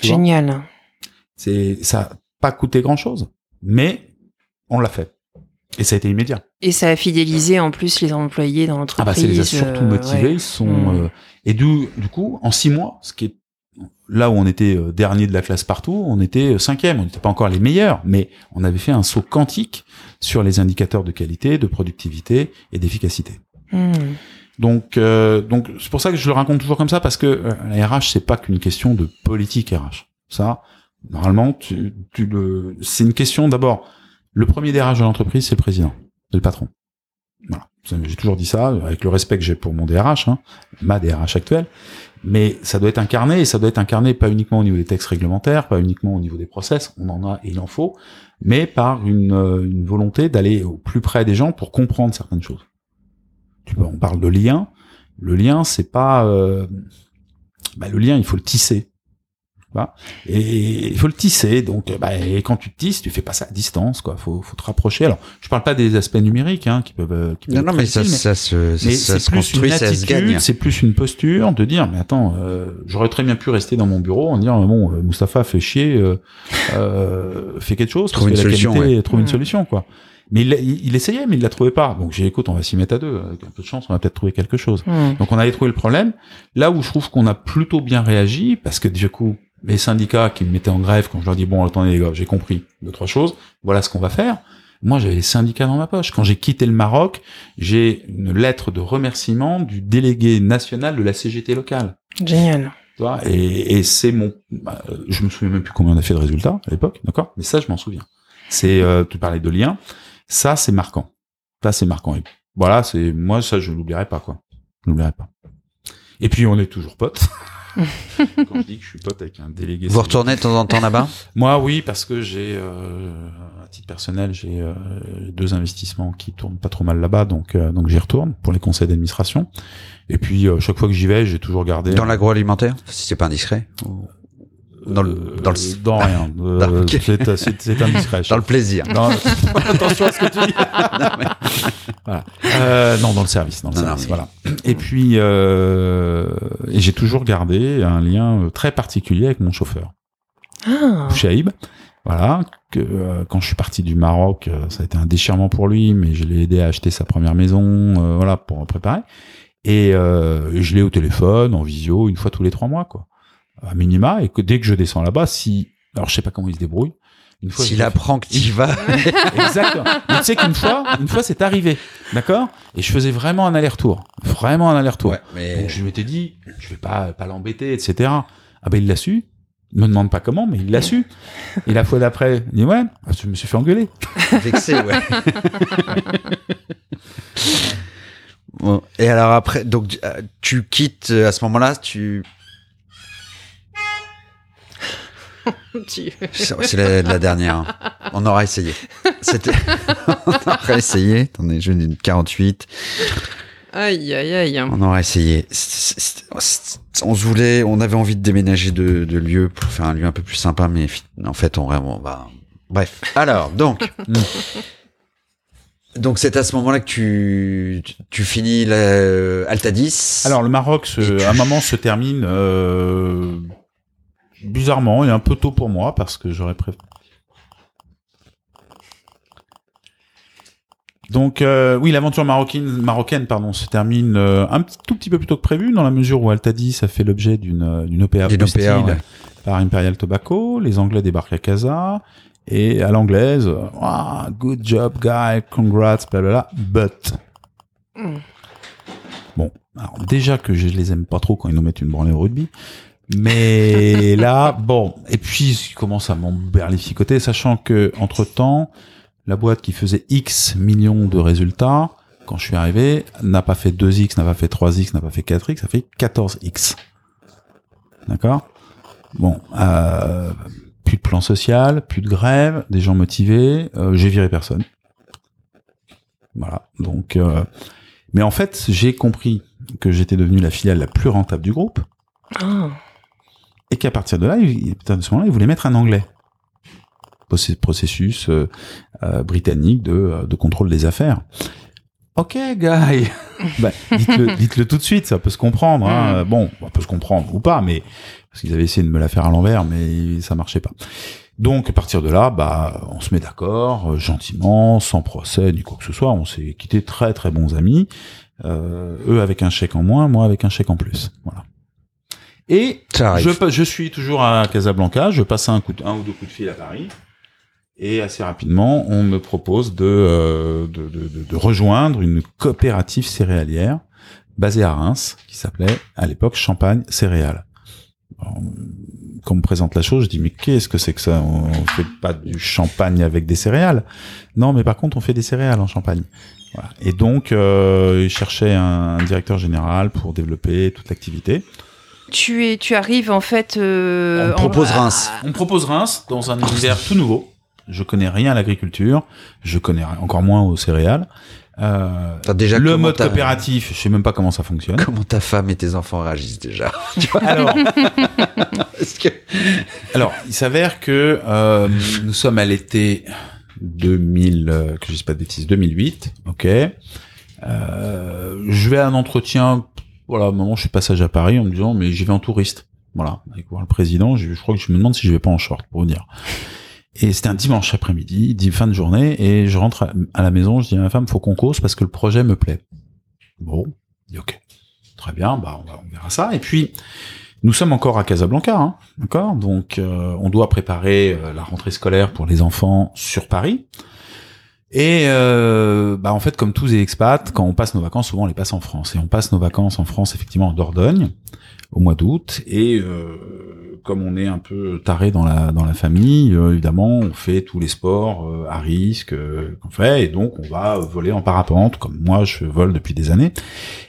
Speaker 1: Génial.
Speaker 3: C'est ça a pas coûté grand chose, mais on l'a fait et ça a été immédiat.
Speaker 1: Et ça a fidélisé en plus les employés dans
Speaker 3: Ah
Speaker 1: l'entreprise.
Speaker 3: bah, ça les a surtout
Speaker 1: euh,
Speaker 3: motivés.
Speaker 1: ouais.
Speaker 3: Ils sont
Speaker 1: Mm.
Speaker 3: euh, et du, du coup, en six mois, ce qui est là où on était euh, dernier de la classe partout, on était cinquième. On n'était pas encore les meilleurs, mais on avait fait un saut quantique sur les indicateurs de qualité, de productivité et d'efficacité.
Speaker 1: Mm.
Speaker 3: Donc, euh, donc c'est pour ça que je le raconte toujours comme ça parce que euh, la RH c'est pas qu'une question de politique RH. Ça, normalement, tu, tu le, c'est une question d'abord. Le premier DRH de l'entreprise, c'est le président, c'est le patron. Voilà. J'ai toujours dit ça avec le respect que j'ai pour mon DRH, hein, ma DRH actuelle. Mais ça doit être incarné et ça doit être incarné pas uniquement au niveau des textes réglementaires, pas uniquement au niveau des process, on en a et il en faut, mais par une, euh, une volonté d'aller au plus près des gens pour comprendre certaines choses. Tu vois, on parle de lien. Le lien, c'est pas euh, bah, le lien, il faut le tisser. Tu vois? Et il faut le tisser. Donc, bah, et quand tu te tisses, tu fais pas ça à distance, quoi. Faut, faut te rapprocher. Alors, je parle pas des aspects numériques, hein, qui peuvent. euh, qui peuvent
Speaker 2: Non,
Speaker 3: être
Speaker 2: non, mais ça, ça se, ça,
Speaker 3: mais
Speaker 2: ça
Speaker 3: c'est
Speaker 2: se
Speaker 3: plus
Speaker 2: construit,
Speaker 3: une
Speaker 2: ça se gagne.
Speaker 3: attitude, c'est plus une posture de dire, mais attends, euh, j'aurais très bien pu rester dans mon bureau en disant, bon, euh, Mustapha fait chier, euh, euh, fait quelque chose,
Speaker 2: Trouve
Speaker 3: parce
Speaker 2: une
Speaker 3: que la
Speaker 2: solution,
Speaker 3: qualité, trouve une
Speaker 1: Mm.
Speaker 3: solution, quoi. Mais il, il, il essayait, mais il la trouvait pas. Donc j'ai dit, écoute, on va s'y mettre à deux. Avec un peu de chance, on va peut-être trouver quelque chose.
Speaker 1: Mm.
Speaker 3: Donc on avait trouvé le problème. Là où je trouve qu'on a plutôt bien réagi, parce que du coup, les syndicats qui me mettaient en grève, quand je leur dis bon, attendez les gars, j'ai compris deux trois choses, voilà ce qu'on va faire. Moi, j'avais les syndicats dans ma poche. Quand j'ai quitté le Maroc, j'ai une lettre de remerciement du délégué national de la CGT locale.
Speaker 1: Génial.
Speaker 3: Et, et c'est mon, bah, je me souviens même plus combien on a fait de résultats à l'époque, d'accord? Mais ça, je m'en souviens. C'est, euh, tu parlais de liens, ça, c'est marquant. Ça, c'est marquant. Et voilà, c'est moi, ça, je l'oublierai pas, quoi. Je l'oublierai pas. Et puis, on est toujours potes. Quand je dis que je suis pote avec un délégué.
Speaker 2: Vous retournez de temps en temps là-bas?
Speaker 3: Moi, oui, parce que j'ai, euh, à titre personnel, j'ai euh, deux investissements qui tournent pas trop mal là-bas, donc euh, donc j'y retourne pour les conseils d'administration. Et puis euh, chaque fois que j'y vais, j'ai toujours gardé
Speaker 2: Dans l'agroalimentaire Si c'est pas indiscret ou- Dans le,
Speaker 3: Euh,
Speaker 2: dans le,
Speaker 3: dans rien. Euh,
Speaker 2: Ah, ok.
Speaker 3: c'est, c'est, c'est indiscret.
Speaker 2: dans le plaisir.
Speaker 3: Non, attention à ce que tu dis. voilà. Euh, non, dans le service, dans le
Speaker 2: Non,
Speaker 3: service,
Speaker 2: non,
Speaker 3: voilà. Et puis, euh, et j'ai toujours gardé un lien euh, très particulier avec mon chauffeur,
Speaker 1: Ah.
Speaker 3: Shaib. Voilà. Que euh, quand je suis parti du Maroc, euh, ça a été un déchirement pour lui, mais je l'ai aidé à acheter sa première maison, euh, voilà, pour préparer. Et euh, je l'ai au téléphone, en visio, une fois tous les trois mois, quoi, à minima. Et que dès que je descends là-bas, si, alors je sais pas comment il se débrouille. Une fois,
Speaker 2: S'il apprend que tu vas,
Speaker 3: Exactement. Mais tu sais qu'une fois, une fois, c'est arrivé, d'accord? Et je faisais vraiment un aller-retour, vraiment un aller-retour.
Speaker 2: ouais, mais
Speaker 3: Donc je m'étais dit, je vais pas pas l'embêter, etc. Ah ben il l'a su. Il me demande pas comment, mais il l'a su. Et la fois d'après, il dit ouais, ah, je me suis fait engueuler.
Speaker 2: vexé, ouais. Bon, Et alors après, donc euh, tu quittes euh, à ce moment-là, tu c'est la, la dernière. hein. On aura essayé. C'était on aura essayé. Attendez, je viens d'une 48.
Speaker 1: Aïe, aïe, aïe.
Speaker 2: On aura essayé. On se voulait, on avait envie de déménager de, de lieu pour faire un lieu un peu plus sympa, mais en fait, on vraiment va. Bref. Alors, donc. donc, c'est à ce moment-là que tu, tu, tu finis la, euh, Altadis.
Speaker 3: Alors le Maroc,
Speaker 2: tu-
Speaker 3: à un moment, se termine euh, bizarrement et un peu tôt pour moi parce que j'aurais préféré. Donc euh, oui, l'aventure marocaine, marocaine pardon, se termine euh, un petit- tout petit peu plus tôt que prévu dans la mesure où Altadis a fait l'objet d'une euh, d'une OPA
Speaker 2: D'une
Speaker 3: hostile
Speaker 2: OPA, ouais.
Speaker 3: par Imperial Tobacco. Les Anglais débarquent à Casa et à l'anglaise, ah, good job guy, congrats, blablabla, but
Speaker 1: Mm.
Speaker 3: Bon, alors déjà que je les aime pas trop quand ils nous mettent une branlée au rugby. Mais là, bon, et puis il commence à m'emberlificoter, sachant que entre temps, la boîte qui faisait X millions de résultats, quand je suis arrivé, n'a pas fait 2X, n'a pas fait 3X, n'a pas fait 4X, ça fait 14X. D'accord? Bon, euh, plus de plan social, plus de grève, des gens motivés. euh, j'ai viré personne. Voilà. Donc, euh, mais en fait, j'ai compris que j'étais devenu la filiale la plus rentable du groupe
Speaker 1: Ah.
Speaker 3: Et qu'à partir de là, il, à ce moment-là, il voulait mettre un anglais. Processus euh, euh, britannique de, euh, de contrôle des affaires. Ok, guy. bah, dites-le, dites-le tout de suite, ça peut se comprendre. Hein. Bon, on peut se comprendre ou pas, mais parce qu'ils avaient essayé de me la faire à l'envers, mais ça marchait pas. Donc à partir de là, bah, on se met d'accord, euh, gentiment, sans procès ni quoi que ce soit. On s'est quitté très très bons amis. Euh, eux avec un chèque en moins, moi avec un chèque en plus. Voilà. Et je, suis toujours à Casablanca, je passe un, coup de- un ou deux coups de fil à Paris. Et assez rapidement, on me propose de, euh, de, de, de- de rejoindre une coopérative céréalière basée à Reims, qui s'appelait à l'époque Champagne Céréales. Alors, Quand on me présente la chose, je dis mais qu'est-ce que c'est que ça? On on fait pas du champagne avec des céréales? Non, mais par contre, on fait des céréales en Champagne. Voilà. Et donc, euh, ils cherchaient un, un directeur général pour développer toute l'activité.
Speaker 1: Tu, es, tu arrives en fait. euh,
Speaker 2: On propose Reims.
Speaker 3: On me propose Reims dans un univers tout nouveau. Je connais rien à l'agriculture, je connais encore moins aux céréales. Euh,
Speaker 2: déjà
Speaker 3: le mode coopératif, je sais même pas comment ça fonctionne.
Speaker 2: Comment ta femme et tes enfants réagissent déjà
Speaker 3: Alors,
Speaker 2: Est-ce que
Speaker 3: alors, il s'avère que euh, nous sommes à l'été 2000, euh, que je dise pas de bêtises, 2008, ok. Euh, je vais à un entretien, voilà, moment je suis passage à Paris en me disant, mais j'y vais en touriste, voilà, avec voir le président. Je, crois que je me demande si je vais pas en short, pour vous dire. Et c'était un dimanche après-midi, dit fin de journée, et je rentre à, à la maison, je dis à ma femme, faut qu'on cause parce que le projet me plaît. Bon, dis, ok, très bien, bah on verra ça. Et puis nous sommes encore à Casablanca, hein, d'accord? Donc euh, on doit préparer euh, la rentrée scolaire pour les enfants sur Paris. Et euh, bah en fait, comme tous les expats, quand on passe nos vacances, souvent on les passe en France. Et on passe nos vacances en France, effectivement, en Dordogne, au mois d'août. Et euh, comme on est un peu taré dans la dans la famille, euh, évidemment, on fait tous les sports euh, à risque euh, qu'on fait. Et donc, on va voler en parapente, comme moi, je vole depuis des années.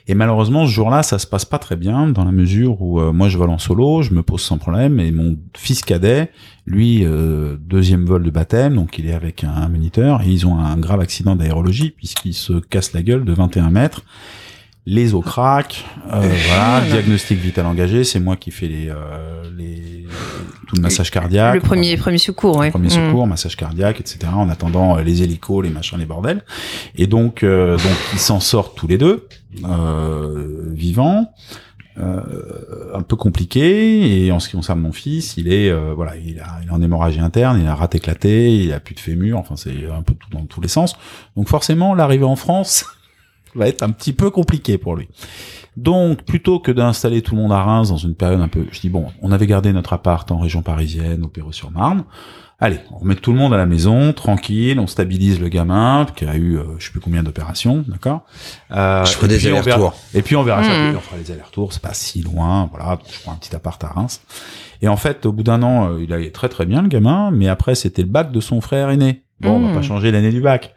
Speaker 3: Et malheureusement, ce jour-là, ça se passe pas très bien, dans la mesure où moi, je vole en solo, je me pose sans problème, et mon fils cadet, lui, deuxième vol de baptême, donc il est avec un moniteur, et ils ont un grave accident d'aérologie, puisqu'il se casse la gueule de 21 mètres, les os craquent, euh, voilà, diagnostic vital engagé, c'est moi qui fais les, euh, les tout le massage cardiaque.
Speaker 1: Le premier, premier secours, ouais.
Speaker 3: Premier
Speaker 1: Mm.
Speaker 3: secours, massage cardiaque, etc. En attendant euh, les hélicos, les machins, les bordels. Et donc, euh, donc ils s'en sortent tous les deux, euh, vivants. Euh, un peu compliqué et en ce qui concerne mon fils il est euh, voilà il a, il a en hémorragie interne il a rate éclaté il a plus de fémur enfin c'est un peu tout dans tous les sens donc forcément l'arrivée en France va être un petit peu compliqué pour lui donc plutôt que d'installer tout le monde à Reims dans une période un peu je dis bon on avait gardé notre appart en région parisienne au Perreux-sur-Marne Allez, on remet tout le monde à la maison, tranquille, on stabilise le gamin, qui a eu, euh, je sais plus combien d'opérations, d'accord euh,
Speaker 2: Je ferai des
Speaker 3: on
Speaker 2: allers-retours.
Speaker 3: Et puis on verra ça,
Speaker 1: Mhm.
Speaker 3: on fera les allers-retours, c'est pas si loin, voilà, je prends un petit appart à Reims. Et en fait, au bout d'un an, euh, il allait très très bien, le gamin, mais après, c'était le bac de son frère aîné. Bon, on
Speaker 1: Mhm.
Speaker 3: va pas changer l'année du bac.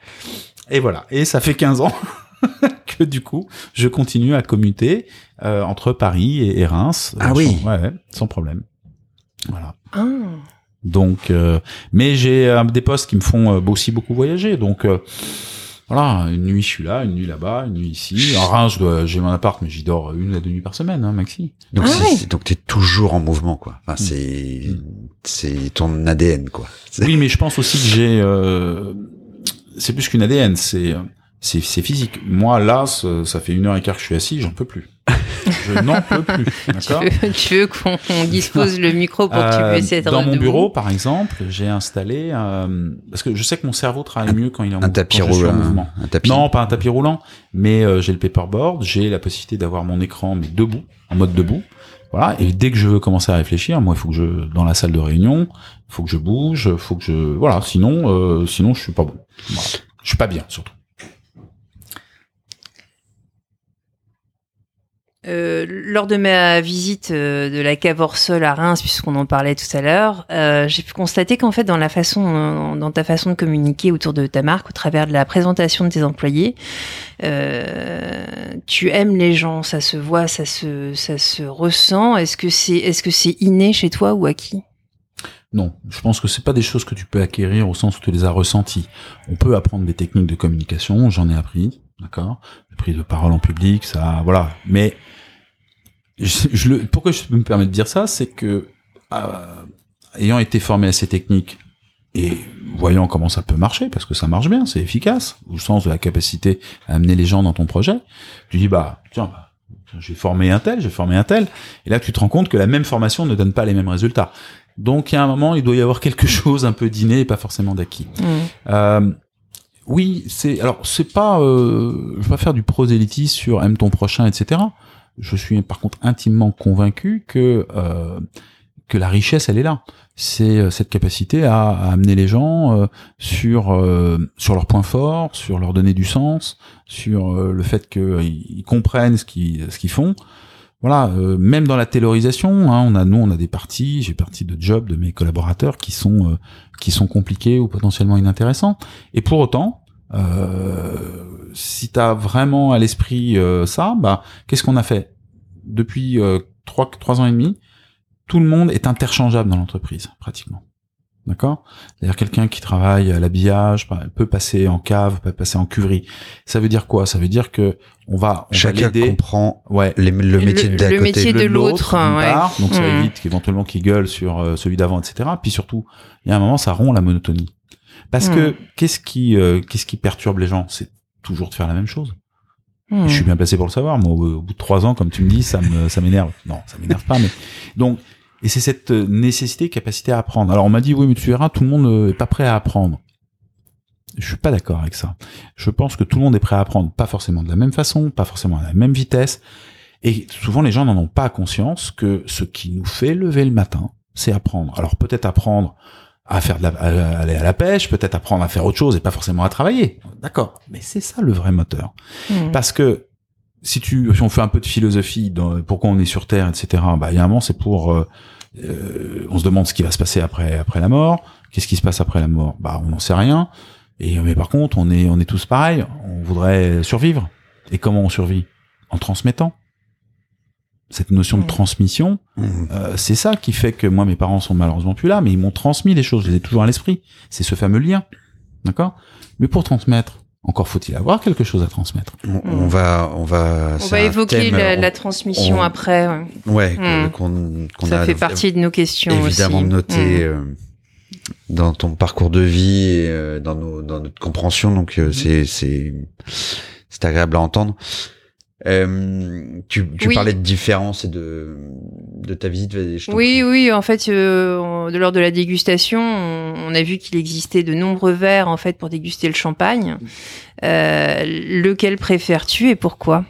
Speaker 3: Et voilà, et ça fait 15 ans que du coup, je continue à commuter euh, entre Paris et, et Reims.
Speaker 2: Ah
Speaker 3: Euh,
Speaker 2: oui.
Speaker 3: sans- Ouais, sans problème. Voilà.
Speaker 1: Ah.
Speaker 3: Donc, euh, mais j'ai euh, des postes qui me font euh, aussi beaucoup voyager. Donc, euh, voilà, une nuit je suis là, une nuit là-bas, une nuit ici. En Reims, j'ai mon appart, mais j'y dors une à deux nuits par semaine, hein, maxi.
Speaker 2: Donc
Speaker 1: Ah
Speaker 2: c'est-
Speaker 1: ouais.
Speaker 2: donc t'es toujours en mouvement quoi. Enfin, c'est c'est ton ADN quoi.
Speaker 3: Oui, mais je pense aussi que j'ai. euh, c'est plus qu'une ADN, c'est euh, c'est c'est physique. Moi, là, ça, ça fait une heure et quart que je suis assis, j'en peux plus. Je n'en peux plus.
Speaker 1: Tu
Speaker 3: D'accord.
Speaker 1: veux, tu veux qu'on dispose le micro pour que tu
Speaker 3: Euh,
Speaker 1: puisses être
Speaker 3: dans mon
Speaker 1: debout
Speaker 3: bureau, par exemple, j'ai installé euh, parce que je sais que mon cerveau travaille mieux quand il est en
Speaker 2: Un tapis
Speaker 3: quand je suis en
Speaker 2: roulant,
Speaker 3: mouvement.
Speaker 2: un tapis.
Speaker 3: Non, pas un tapis roulant, mais euh, j'ai le paperboard, j'ai la possibilité d'avoir mon écran mais debout, en mode debout. Voilà, et dès que je veux commencer à réfléchir, moi il faut que je dans la salle de réunion, il faut que je bouge, il faut que je voilà, sinon euh, sinon je suis pas bon. Voilà. Je suis pas bien surtout.
Speaker 1: Euh, lors de ma visite euh, de la cave Orsol à Reims, puisqu'on en parlait tout à l'heure, euh, j'ai pu constater qu'en fait, dans la façon, euh, dans ta façon de communiquer autour de ta marque, au travers de la présentation de tes employés, tu aimes les gens, ça se voit, ça se, ça se ressent. Est-ce que c'est, est-ce que c'est inné chez toi ou acquis?
Speaker 3: Non, je pense que c'est pas des choses que tu peux acquérir au sens où tu les as ressenties. On peut apprendre des techniques de communication, j'en ai appris, d'accord, J'ai pris de parole en public, ça, voilà. Mais je, je le, pourquoi je peux me permettre de dire ça, c'est que euh, ayant été formé à ces techniques et voyant comment ça peut marcher, parce que ça marche bien, c'est efficace, au sens de la capacité à amener les gens dans ton projet, tu dis bah tiens, bah, j'ai formé un tel, j'ai formé un tel, et là tu te rends compte que la même formation ne donne pas les mêmes résultats. Donc il y a un moment, il doit y avoir quelque chose un peu d'inné et pas forcément d'acquis.
Speaker 1: Mmh.
Speaker 3: Euh, oui, c'est alors c'est pas, euh, je vais pas faire du prosélytisme sur aime ton prochain, etc. Je suis par contre intimement convaincu que euh, que la richesse, elle est là. C'est euh, cette capacité à, à amener les gens euh, sur euh, sur leurs points forts, sur leur donner du sens, sur euh, le fait qu'ils comprennent ce qu'ils ce qu'ils font. Voilà, euh, même dans la taylorisation, hein, on a nous on a des parties, j'ai partie de jobs de mes collaborateurs qui sont euh, qui sont compliqués ou potentiellement inintéressants. Et pour autant, euh, si tu as vraiment à l'esprit euh, ça, bah qu'est-ce qu'on a fait? Depuis euh, trois trois ans et demi Tout le monde est interchangeable dans l'entreprise, pratiquement. D'accord? C'est-à-dire quelqu'un qui travaille à l'habillage peut passer en cave, peut passer en cuverie. Ça veut dire quoi? Ça veut dire que on va, on va
Speaker 2: Chacun
Speaker 3: l'aider.
Speaker 2: comprend
Speaker 3: Ouais,
Speaker 2: les- le métier
Speaker 1: le-
Speaker 2: d'à
Speaker 1: le
Speaker 2: côté.
Speaker 1: métier de l'autre,
Speaker 3: d'une
Speaker 1: ouais.
Speaker 3: donc ça
Speaker 1: Mhm.
Speaker 3: évite éventuellement qu'il gueule sur euh, celui d'avant, etc. Puis surtout, il y a un moment, ça rompt la monotonie. Parce que
Speaker 1: Mhm.
Speaker 3: qu'est-ce qui, euh, qu'est-ce qui perturbe les gens? C'est toujours de faire la même chose.
Speaker 1: Mmh.
Speaker 3: Je suis bien placé pour le savoir. Moi, au, au bout de trois ans, comme tu me dis, ça me, ça m'énerve. Non, ça m'énerve pas, mais donc, et c'est cette euh, nécessité, capacité à apprendre. Alors, on m'a dit, oui, mais tu verras, tout le monde euh, est pas prêt à apprendre. Je suis pas d'accord avec ça. Je pense que tout le monde est prêt à apprendre, pas forcément de la même façon, pas forcément à la même vitesse. Et souvent, les gens n'en ont pas conscience que ce qui nous fait lever le matin, c'est apprendre. Alors, peut-être apprendre à faire de la, à aller à la pêche, peut-être apprendre à faire autre chose et pas forcément à travailler. D'accord. Mais c'est ça le vrai moteur.
Speaker 1: Mmh.
Speaker 3: Parce que si tu, si on fait un peu de philosophie, dans pourquoi on est sur Terre, etc. Bah, il y a un moment, c'est pour, euh, euh, on se demande ce qui va se passer après, après la mort. Qu'est-ce qui se passe après la mort? Bah, on n'en sait rien. Et mais par contre, on est, on est tous pareils. On voudrait survivre. Et comment on survit? En transmettant. Cette notion de transmission,
Speaker 2: Mmh.
Speaker 3: euh, c'est ça qui fait que moi, mes parents sont malheureusement plus là, mais ils m'ont transmis des choses. Je les ai toujours à l'esprit. C'est ce fameux lien, d'accord? Mais pour transmettre, encore faut-il avoir quelque chose à transmettre.
Speaker 2: On, on va, on va.
Speaker 1: On va évoquer
Speaker 2: thème,
Speaker 1: la,
Speaker 2: on-
Speaker 1: la transmission
Speaker 2: on-
Speaker 1: après. ouais. Hmm.
Speaker 2: qu'on qu'on
Speaker 1: Ça
Speaker 2: a
Speaker 1: fait partie de nos questions
Speaker 2: évidemment
Speaker 1: aussi.
Speaker 2: noté
Speaker 1: Mmh.
Speaker 2: euh, dans ton parcours de vie et euh, dans nos dans notre compréhension. Donc euh, c'est c'est c'est agréable à entendre. Euh, tu tu
Speaker 1: Oui.
Speaker 2: parlais de différence et de de ta visite. je
Speaker 1: Oui,
Speaker 2: prie.
Speaker 1: oui, en fait, euh, lors de la dégustation, on, on a vu qu'il existait de nombreux verres en fait pour déguster le champagne. Euh, lequel préfères-tu et pourquoi?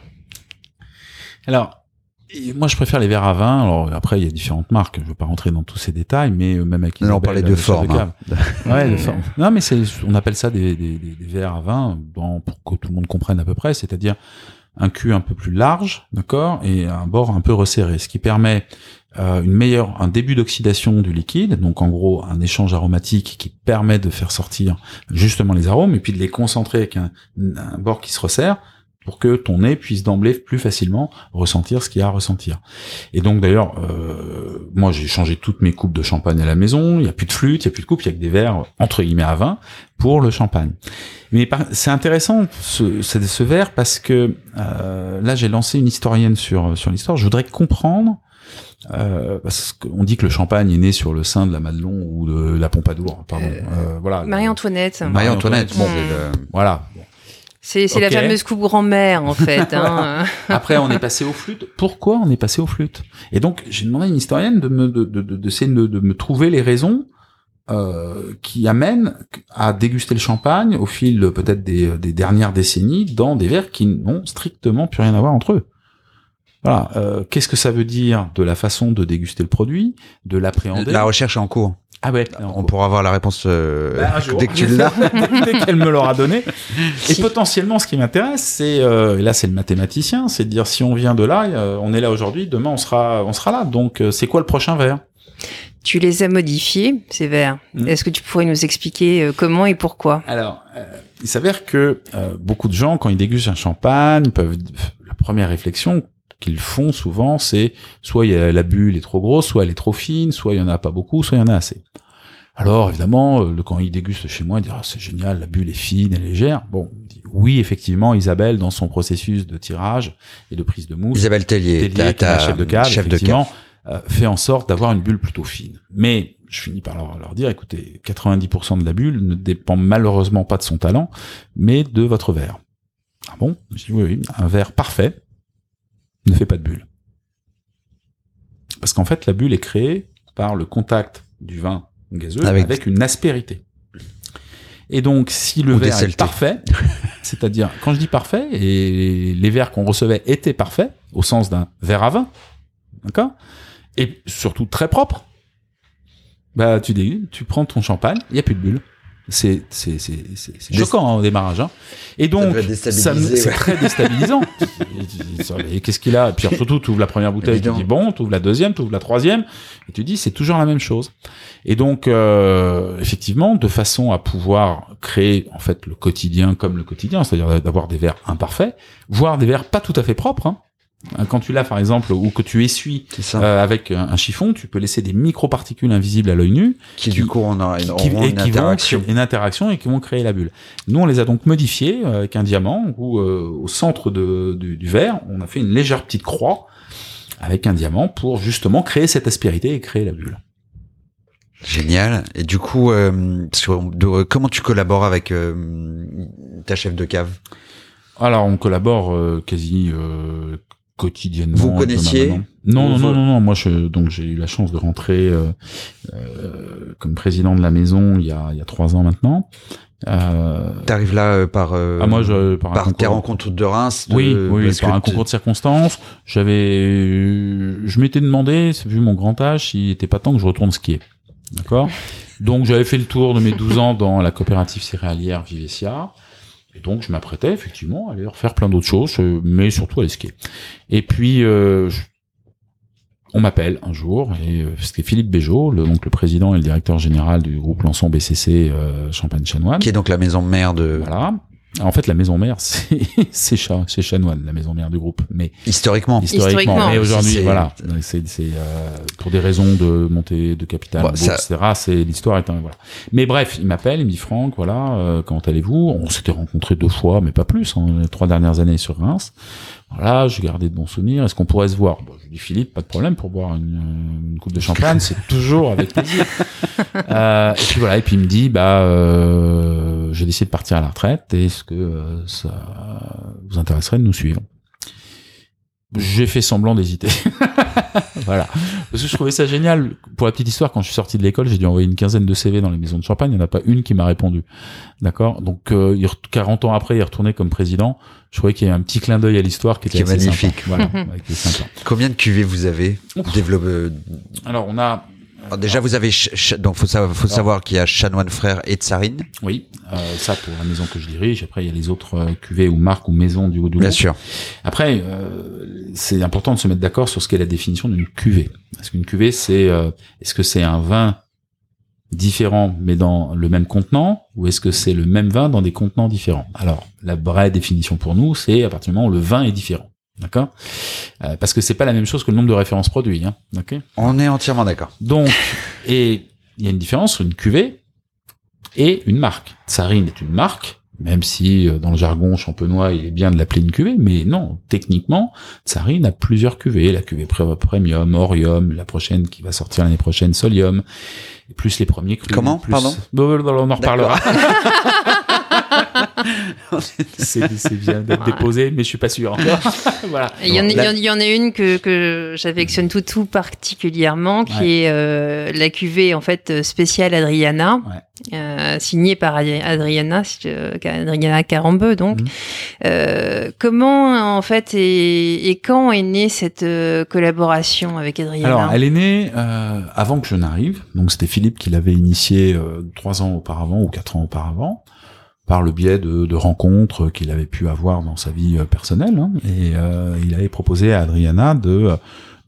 Speaker 3: Alors, moi, je préfère les verres à vin. Alors après, il y a différentes marques. Je ne veux pas rentrer dans tous ces détails, mais euh, même avec
Speaker 2: Non, on parlait de forme. hein.
Speaker 3: Ouais, de
Speaker 1: Mm.
Speaker 3: forme. Non, mais on appelle ça des, des, des, des verres à vin, dans, pour que tout le monde comprenne à peu près, c'est-à-dire un cul un peu plus large, d'accord, et un bord un peu resserré, ce qui permet euh, une meilleure, un début d'oxydation du liquide, donc en gros un échange aromatique qui permet de faire sortir justement les arômes et puis de les concentrer avec un, un bord qui se resserre pour que ton nez puisse d'emblée plus facilement ressentir ce qu'il y a à ressentir. Et donc d'ailleurs, euh, moi j'ai changé toutes mes coupes de champagne à la maison, il n'y a plus de flûte, il n'y a plus de coupe, il y a que des verres entre guillemets à vin pour le champagne. Mais par- c'est intéressant ce, ce, ce verre parce que euh, là j'ai lancé une historienne sur, sur l'histoire, je voudrais comprendre euh, parce qu'on dit que le champagne est né sur le sein de la Madelon ou de la Pompadour, pardon.
Speaker 1: Euh,
Speaker 3: Euh, voilà.
Speaker 1: Marie-Antoinette.
Speaker 3: Marie-Antoinette, bon,
Speaker 2: le-
Speaker 3: Voilà.
Speaker 1: C'est c'est
Speaker 3: Ok.
Speaker 1: la fameuse coupe grand-mère en fait. hein.
Speaker 3: Après, on est passé aux flûtes. Pourquoi on est passé aux flûtes? Et donc, j'ai demandé à une historienne de me de, de, de, de, de me trouver les raisons euh, qui amènent à déguster le champagne au fil peut-être des, des dernières décennies dans des verres qui n'ont strictement plus rien à voir entre eux. Voilà. Euh, Qu'est-ce que ça veut dire de la façon de déguster le produit, de l'appréhender?
Speaker 2: La recherche est en cours.
Speaker 3: Ah ouais.
Speaker 2: On pourra avoir la réponse euh,
Speaker 3: Bah,
Speaker 2: dès que tu l'as.
Speaker 3: dès qu'elle me l'aura donné. Et potentiellement, ce qui m'intéresse, c'est euh, et là, c'est le mathématicien, c'est de dire si on vient de là, euh, on est là aujourd'hui, demain on sera, on sera là. Donc, euh, c'est quoi le prochain verre?
Speaker 1: Tu les as modifiés, ces verres.
Speaker 3: Mm.
Speaker 1: Est-ce que tu pourrais nous expliquer euh, comment et pourquoi?
Speaker 3: Alors, euh, il s'avère que euh, beaucoup de gens, quand ils dégustent un champagne, peuvent la première réflexion qu'ils font souvent, c'est soit il y a, la bulle est trop grosse, soit elle est trop fine, soit il y en a pas beaucoup, soit il y en a assez. Alors évidemment, euh, le quand il déguste chez moi, il dira c'est génial, la bulle est fine et légère. Bon, dit, oui effectivement, Isabelle dans son processus de tirage et de prise de mousse,
Speaker 2: Isabelle Tellier,
Speaker 3: Tellier, qui est chef de cave,
Speaker 2: chef de
Speaker 3: effectivement, euh, fait en sorte d'avoir une bulle plutôt fine. Mais je finis par leur, leur dire, écoutez, 90% de la bulle ne dépend malheureusement pas de son talent, mais de votre verre. Ah bon? Je dis oui, oui, un verre parfait ne fait pas de bulle. Parce qu'en fait, la bulle est créée par le contact du vin gazeux
Speaker 2: Avec-
Speaker 3: avec, une aspérité. Et donc, si le
Speaker 2: Ou
Speaker 3: verre est parfait, c'est-à-dire, quand je dis parfait, et les verres qu'on recevait étaient parfaits, au sens d'un verre à vin, d'accord? Et surtout très propre, bah, tu dégustes, tu prends ton champagne, il n'y a plus de bulles. C'est, c'est, c'est, c'est, c'est
Speaker 2: Des-
Speaker 3: choquant hein, au démarrage. Hein. Et donc, c'est
Speaker 2: ouais.
Speaker 3: très déstabilisant. Et Qu'est-ce qu'il a? Et puis surtout, tu ouvres la première bouteille,
Speaker 2: Évidemment.
Speaker 3: tu dis bon, tu ouvres la deuxième, tu ouvres la troisième, et tu dis c'est toujours la même chose. Et donc, euh, effectivement, de façon à pouvoir créer en fait le quotidien comme le quotidien, c'est-à-dire d'avoir des verres imparfaits, voire des verres pas tout à fait propres. hein. Quand tu l'as, par exemple, ou que tu essuies euh, avec un, un chiffon, tu peux laisser des microparticules invisibles à l'œil nu
Speaker 2: qui du coup on aura une,
Speaker 3: qui,
Speaker 2: auront
Speaker 3: et
Speaker 2: une
Speaker 3: qui vont
Speaker 2: interaction.
Speaker 3: créer une interaction et qui vont créer la bulle. Nous, on les a donc modifiés euh, avec un diamant où euh, au centre de, du, du verre, on a fait une légère petite croix avec un diamant pour justement créer cette aspérité et créer la bulle.
Speaker 2: Génial. Et du coup, euh, sur- de- comment tu collabores avec euh, ta chef de cave?
Speaker 3: Alors, on collabore euh, quasi euh, quotidiennement.
Speaker 2: Vous connaissiez
Speaker 3: non, non, non, non, non. Moi, je, donc j'ai eu la chance de rentrer euh, euh, comme président de la maison il y a, il y a trois ans maintenant. Euh,
Speaker 2: T'arrives là euh, par euh,
Speaker 3: ah, moi, je par un
Speaker 2: par tes rencontres de Reims. de-
Speaker 3: Oui, oui, par un concours de circonstances. J'avais, je m'étais demandé, vu mon grand âge, s'il était pas temps que je retourne skier. D'accord? Donc j'avais fait le tour de mes 12 ans dans la coopérative céréalière Vivesia. Et donc je m'apprêtais effectivement à aller refaire plein d'autres choses, euh, mais surtout à aller skier. Et puis euh, je- on m'appelle un jour, et euh, c'était Philippe Béjot, le, donc le président et le directeur général du groupe Lançon BCC euh, Champagne-Chanoine.
Speaker 2: qui est donc la maison mère de
Speaker 3: Voilà. En fait, la maison mère, c'est c'est Cha- c'est Chanoine, la maison mère du groupe. Mais
Speaker 2: historiquement.
Speaker 3: historiquement,
Speaker 1: Historiquement.
Speaker 3: mais aujourd'hui, voilà, c'est c'est euh, pour des raisons de montée de capital,
Speaker 2: Bon,
Speaker 3: en bourse,
Speaker 2: ça-
Speaker 3: etc. C'est l'histoire est un voilà. Mais bref, il m'appelle, il me dit Franck, voilà, euh, comment allez-vous? On s'était rencontrés deux fois, mais pas plus, hein, les trois dernières années sur Reims. Voilà, j'ai gardé de bons souvenirs. Est-ce qu'on pourrait se voir? Bon, Je lui dis Philippe, pas de problème pour boire une, une coupe de champagne, c'est toujours avec plaisir. Euh, et puis voilà, et puis il me dit, bah, euh, j'ai décidé de partir à la retraite. Est-ce que euh, ça vous intéresserait de nous suivre J'ai fait semblant d'hésiter. voilà, parce que je trouvais ça génial. Pour la petite histoire, quand je suis sorti de l'école, j'ai dû envoyer une quinzaine de CV dans les maisons de champagne. Il n'y en a pas une qui m'a répondu. D'accord? Donc, euh, il re- 40 ans après, il est retourné comme président. Je trouvais qu'il y a un petit clin d'œil à l'histoire qui était
Speaker 2: Qui
Speaker 3: assez
Speaker 2: magnifique.
Speaker 3: Sympa. Voilà, ouais, qui est sympa.
Speaker 2: Combien de cuvées vous avez développé euh,
Speaker 3: Alors, on a
Speaker 2: alors déjà vous avez donc faut savoir, faut savoir qu'il y a Chanoine frère et Tsarine.
Speaker 3: Oui, euh, ça pour la maison que je dirige. Après, il y a les autres euh, cuvées ou marques ou maisons du haut du
Speaker 2: Bien sûr.
Speaker 3: Après, euh, c'est important de se mettre d'accord sur ce qu'est la définition d'une cuvée. Parce qu'une cuvée, c'est euh, est-ce que c'est un vin différent mais dans le même contenant ou est-ce que c'est le même vin dans des contenants différents? Alors, la vraie définition pour nous, c'est à partir du moment où le vin est différent. D'accord Euh, Parce que c'est pas la même chose que le nombre de références produits. Hein, ok
Speaker 2: On est entièrement d'accord.
Speaker 3: donc, et il y a une différence entre une cuvée et une marque. Tsarine est une marque, même si euh, dans le jargon champenois, il est bien de l'appeler une cuvée, mais non, techniquement, Tsarine a plusieurs cuvées. La cuvée Pre- Premium, Orium, la prochaine qui va sortir l'année prochaine, Solium, et plus les premiers crus.
Speaker 2: Comment
Speaker 3: plus-
Speaker 2: Pardon
Speaker 3: Bon, bon, On en reparlera. C'est bien d'être déposé, mais je suis pas sûr encore. voilà.
Speaker 1: Il y, en, a- il y en- une que, que j'affectionne tout, tout particulièrement, qui
Speaker 3: Ouais.
Speaker 1: est euh, la cuvée en fait spéciale Adriana, euh, signée par Adri- Adriana, euh, Adriana Carambeu. Donc. Euh, comment en fait et, et quand est née cette collaboration avec Adriana?
Speaker 3: Alors, elle est née euh, avant que je n'arrive. Donc, c'était Philippe qui l'avait initié euh, trois ans auparavant ou quatre ans auparavant, par le biais de, de rencontres qu'il avait pu avoir dans sa vie euh, personnelle. hein. Et euh, il avait proposé à Adriana de,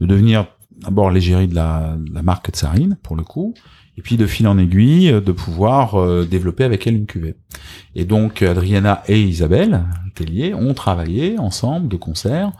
Speaker 3: de devenir d'abord l'égérie de la, de la marque Tsarine, pour le coup, et puis de fil en aiguille, euh, de pouvoir euh, développer avec elle une cuvée. Et donc, Adriana et Isabelle Tellier ont travaillé ensemble de concert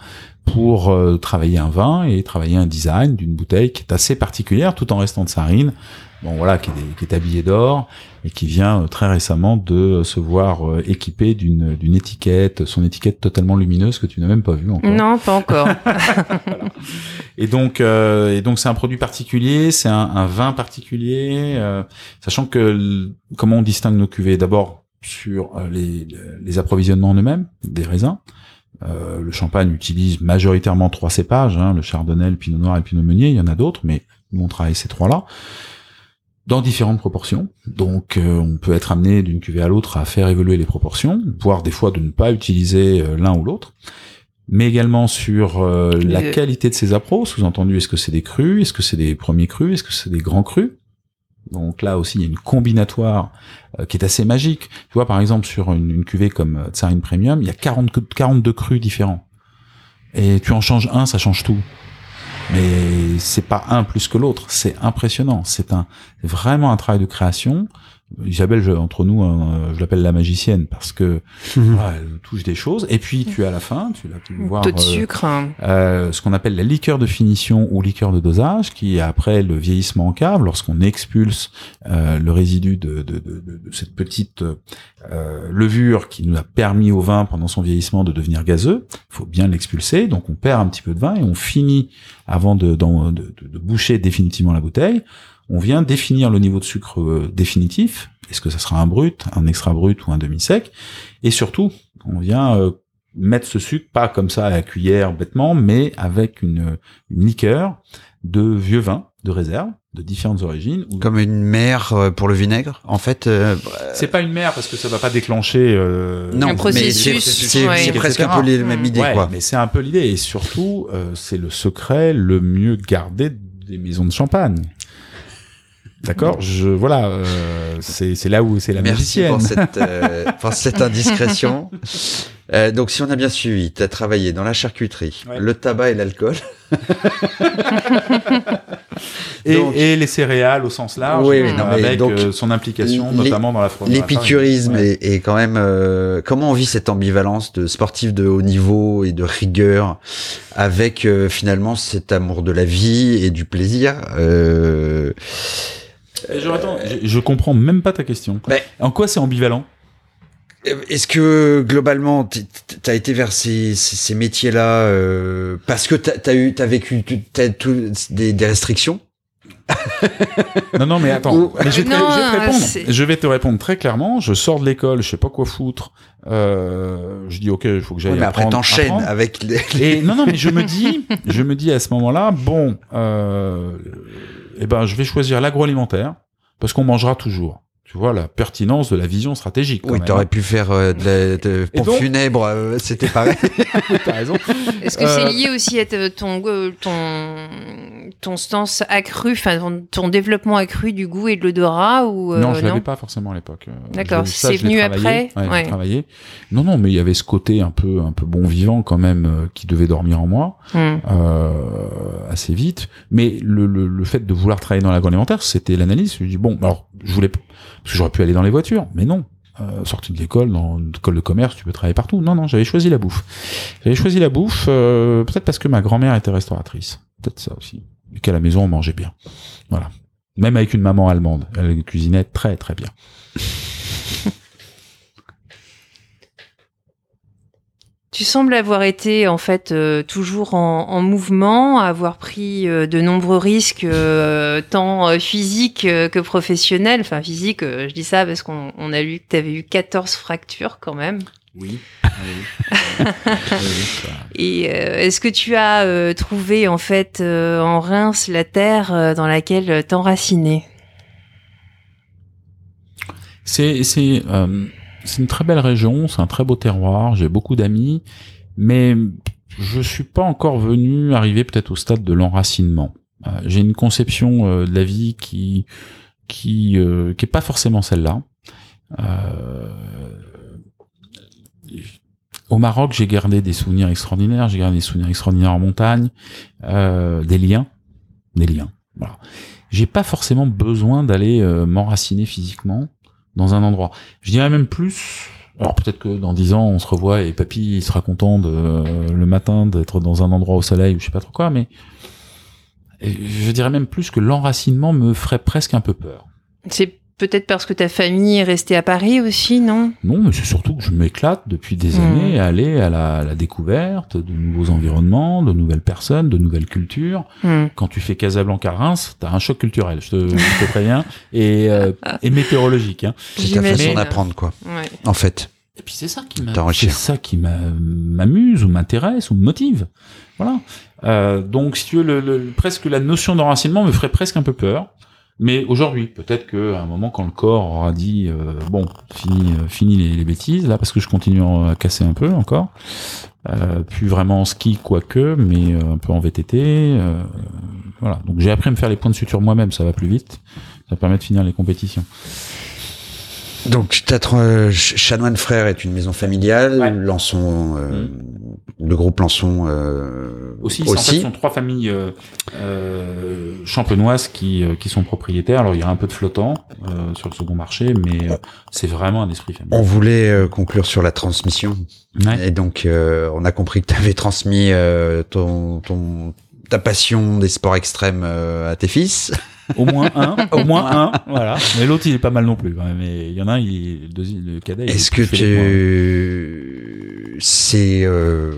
Speaker 3: pour travailler un vin et travailler un design d'une bouteille qui est assez particulière, tout en restant de sarine. Bon voilà, qui est, qui est habillé d'or et qui vient euh, très récemment de se voir euh, équipé d'une d'une étiquette, son étiquette totalement lumineuse que tu n'as même pas vue encore.
Speaker 1: Non, pas encore.
Speaker 3: Et donc, euh, et donc c'est un produit particulier, c'est un, un vin particulier, euh, sachant que comment on distingue nos cuvées? D'abord sur euh, les, les approvisionnements en eux-mêmes des raisins. Euh, le champagne utilise majoritairement trois cépages, hein, le chardonnay, le pinot noir et le pinot meunier. Il y en a d'autres, mais nous on travaille ces trois-là dans différentes proportions. Donc, euh, on peut être amené d'une cuvée à l'autre à faire évoluer les proportions, voire des fois de ne pas utiliser euh, l'un ou l'autre mais également sur euh, la qualité de ces appros, sous-entendu est-ce que c'est des crus, est-ce que c'est des premiers crus, est-ce que c'est des grands crus? Donc là aussi, il y a une combinatoire euh, qui est assez magique. Tu vois, par exemple, sur une, une cuvée comme Tsarine Premium, il y a 40, cru- 42 crus différents. Et tu en changes un, ça change tout. Mais c'est pas un plus que l'autre, c'est impressionnant. C'est un vraiment un travail de création. Isabelle, je- entre nous, euh, je l'appelle la magicienne parce que voilà, elle touche des choses. Et puis tu as à la fin, tu l'as pu voir,
Speaker 1: de
Speaker 3: euh,
Speaker 1: sucre. hein.
Speaker 3: euh, ce qu'on appelle la liqueur de finition ou liqueur de dosage, qui est après le vieillissement en cave, lorsqu'on expulse euh, le résidu de, de, de, de- de cette petite euh, levure qui nous a permis au vin pendant son vieillissement de devenir gazeux. Il faut bien l'expulser, donc on perd un petit peu de vin et on finit avant de, d'en- de, de- de boucher définitivement la bouteille. On vient définir le niveau de sucre euh, définitif. Est-ce que ça sera un brut, un extra brut ou un demi-sec? Et surtout, on vient euh, mettre ce sucre pas comme ça à la cuillère bêtement, mais avec une, une liqueur de vieux vin de réserve de différentes origines.
Speaker 2: Comme une mer euh, pour le vinaigre. En fait, euh,
Speaker 3: C'est pas une mer parce que ça va pas déclencher. euh,
Speaker 2: non,
Speaker 1: Un
Speaker 2: mais
Speaker 1: processus,
Speaker 2: c'est-
Speaker 1: ouais.
Speaker 2: presque un peu les mêmes
Speaker 1: Mm.
Speaker 2: idées,
Speaker 3: Ouais,
Speaker 2: quoi.
Speaker 3: mais c'est un peu l'idée et surtout euh, c'est le secret le mieux gardé des maisons de champagne. D'accord, je voilà, euh, c'est c'est là où c'est la
Speaker 2: Merci
Speaker 3: magicienne.
Speaker 2: pour cette, euh, pour cette indiscrétion. Euh, donc, si on a bien suivi, tu as travaillé dans la charcuterie,
Speaker 3: Ouais.
Speaker 2: le tabac et l'alcool.
Speaker 3: Et, et les céréales au sens large,
Speaker 2: Oui,
Speaker 1: oui,
Speaker 3: euh,
Speaker 2: non,
Speaker 3: avec
Speaker 2: donc,
Speaker 3: euh, son implication notamment dans la farine.
Speaker 2: L'épicurisme
Speaker 3: Ouais.
Speaker 2: est, est quand même... euh, comment on vit cette ambivalence de sportif de haut niveau et de rigueur avec euh, finalement cet amour de la vie et du plaisir euh,
Speaker 3: Et je, attends, je, je comprends même pas ta question.
Speaker 2: Mais-
Speaker 3: En quoi c'est ambivalent?
Speaker 2: Est-ce que globalement, t'as été vers ces, ces, ces métiers-là euh, parce que t'as as eu, t'as vécu, tu- t'as tout, des, des restrictions?
Speaker 3: Non, non, mais attends. Mais je, vais te,
Speaker 1: Non,
Speaker 3: je vais te répondre.
Speaker 1: c'est-
Speaker 3: Je vais te répondre très clairement. Je sors de l'école, je sais pas quoi foutre. Euh, je dis ok, il faut que j'aille
Speaker 2: Ouais, mais après t'enchaînes avec les.
Speaker 3: Et non, non, mais je me dis, je me dis à ce moment-là, bon, euh, eh ben, je vais choisir l'agroalimentaire parce qu'on mangera toujours. Tu vois la pertinence de la vision stratégique. quand
Speaker 2: Oui, t'aurais
Speaker 3: hein.
Speaker 2: pu faire euh, de la de
Speaker 3: Et
Speaker 2: pompe
Speaker 3: donc-
Speaker 2: funèbre, euh, c'était pareil.
Speaker 3: T'as raison.
Speaker 1: Est-ce que
Speaker 3: Euh,
Speaker 1: c'est lié aussi à ton, euh, ton, ton sens accru, enfin ton, ton développement accru du goût et de l'odorat ou euh,
Speaker 3: non, je l'avais pas forcément à l'époque. Euh,
Speaker 1: D'accord, c'est venu après
Speaker 3: Ouais,
Speaker 1: Ouais.
Speaker 3: travaillé. Non, non, mais il y avait ce côté un peu, un peu bon vivant quand même euh, qui devait dormir en moi
Speaker 1: Hmm.
Speaker 3: euh, assez vite. Mais le, le, le fait de vouloir travailler dans l'agroalimentaire, c'était l'analyse. Je dis bon, alors je voulais parce que j'aurais pu aller dans les voitures, mais non. Euh, sorti de l'école, dans une école de commerce, tu peux travailler partout. Non, non, j'avais choisi la bouffe. J'avais choisi la bouffe, euh, peut-être parce que ma grand-mère était restauratrice. Peut-être ça aussi. Et qu'à la maison, on mangeait bien. Voilà. Même avec une maman allemande. Elle cuisinait très, très bien.
Speaker 1: Tu sembles avoir été en fait euh, toujours en, en mouvement, avoir pris euh, de nombreux risques, euh, tant euh, physiques euh, que professionnels. Enfin, physique, euh, je dis ça parce qu'on on a lu que tu avais eu 14 fractures quand même.
Speaker 3: Oui.
Speaker 1: Et euh, est-ce que tu as euh, trouvé en fait euh, en Reims la terre euh, dans laquelle t'enraciner
Speaker 3: C'est c'est une très belle région, c'est un très beau terroir, j'ai beaucoup d'amis, mais je suis pas encore venu arriver peut-être au stade de l'enracinement. Euh, j'ai une conception euh, de la vie qui qui euh, qui est pas forcément celle-là. Euh, au Maroc, j'ai gardé des souvenirs extraordinaires, j'ai gardé des souvenirs extraordinaires en montagne, des liens, des liens. Voilà. J'ai pas forcément besoin d'aller m'enraciner physiquement dans un endroit. Je dirais même plus, Alors peut-être que dans dix ans on se revoit et papy il sera content de le matin d'être dans un endroit au soleil ou je sais pas trop quoi, mais je dirais même plus que l'enracinement me ferait presque un peu peur.
Speaker 1: C'est peut-être parce que ta famille est restée à Paris aussi, non?
Speaker 3: Non, mais c'est surtout que je m'éclate depuis des
Speaker 1: Hmm.
Speaker 3: années à aller à la, à la découverte de nouveaux environnements, de nouvelles personnes, de nouvelles cultures.
Speaker 1: Hmm.
Speaker 3: Quand tu fais Casablanca-Reims, t'as un choc culturel, je te, je te préviens, et, euh, et météorologique. Hein.
Speaker 2: C'est ta façon d'apprendre, quoi.
Speaker 1: Ouais.
Speaker 2: En fait.
Speaker 3: Et puis c'est ça qui c'est ça qui m'a- m'amuse ou m'intéresse ou me motive. Voilà. Euh, donc si tu veux, le, le- presque la notion d'enracinement me ferait presque un peu peur. Mais aujourd'hui, peut-être que à un moment quand le corps aura dit euh, bon, fini, euh, fini les, bêtises là, parce que je continue à casser un peu encore. Euh, puis vraiment en ski quoique, mais euh, un peu en VTT. voilà. Donc j'ai appris à me faire les points de suture moi-même, ça va plus vite. Ça permet de finir les compétitions.
Speaker 2: Donc, euh, Ch- Chanoine Frères est une maison familiale.
Speaker 3: Ouais.
Speaker 2: Lançon, euh, le groupe Lançon euh,
Speaker 3: Aussi, c'est- en fait, ce sont trois familles euh, euh, champenoises qui, euh, qui sont propriétaires. Alors, il y a un peu de flottant euh, sur le second marché, mais euh, c'est vraiment un esprit
Speaker 2: On
Speaker 3: familial.
Speaker 2: voulait euh, conclure sur la transmission.
Speaker 3: Ouais.
Speaker 2: Et donc, euh, on a compris que tu avais transmis euh, ton, ton, ta passion des sports extrêmes euh, à tes fils.
Speaker 3: Au moins un, au moins un, voilà. Mais l'autre, il est pas mal non plus. quand même. Mais il y en a un, il, le, le cadet.
Speaker 2: Est-ce que tu... C'est euh,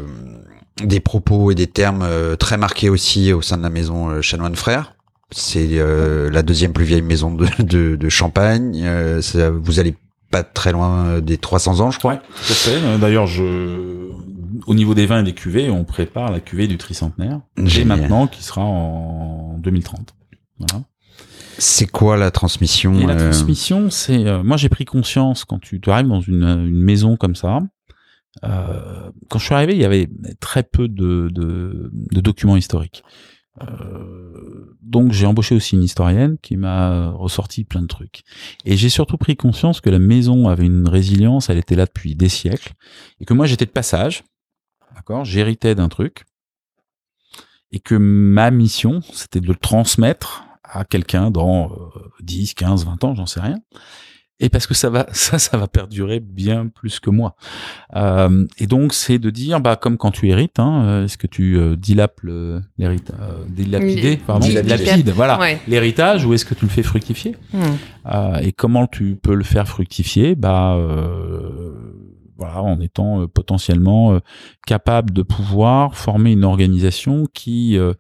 Speaker 2: des propos et des termes euh, très marqués aussi au sein de la maison euh, Chanoine Frères? C'est euh, la deuxième plus vieille maison de, de, de Champagne. Euh, ça- vous allez pas très loin des 300 ans, je crois.
Speaker 3: Ouais, tout à fait. Euh, D'ailleurs, je, au niveau des vins et des cuvées, on prépare la cuvée du tricentenaire. Et
Speaker 2: Génial.
Speaker 3: maintenant, qui sera en 2030. Voilà.
Speaker 2: C'est quoi la transmission
Speaker 3: Et la
Speaker 2: euh,
Speaker 3: transmission, c'est euh, moi j'ai pris conscience quand tu, tu arrives dans une, une maison comme ça. Euh, quand je suis arrivé, il y avait très peu de, de, de documents historiques. Euh, donc j'ai embauché aussi une historienne qui m'a ressorti plein de trucs. Et j'ai surtout pris conscience que la maison avait une résilience, elle était là depuis des siècles, et que moi j'étais de passage, d'accord, j'héritais d'un truc, et que ma mission, c'était de le transmettre à quelqu'un dans euh, 10, 15, 20 ans, j'en sais rien. Et parce que ça va, ça, ça va perdurer bien plus que moi. Euh, et donc, c'est de dire, bah, comme quand tu hérites, hein, euh, est-ce que tu euh, dilapes le, l'héritage, euh, dilapidé, pardon, dilapide, voilà,
Speaker 1: Ouais.
Speaker 3: l'héritage, ou est-ce que tu le fais fructifier?
Speaker 1: Hmm.
Speaker 3: euh, et comment tu peux le faire fructifier? Bah euh, voilà en étant euh, potentiellement euh, capable de pouvoir former une organisation qui euh,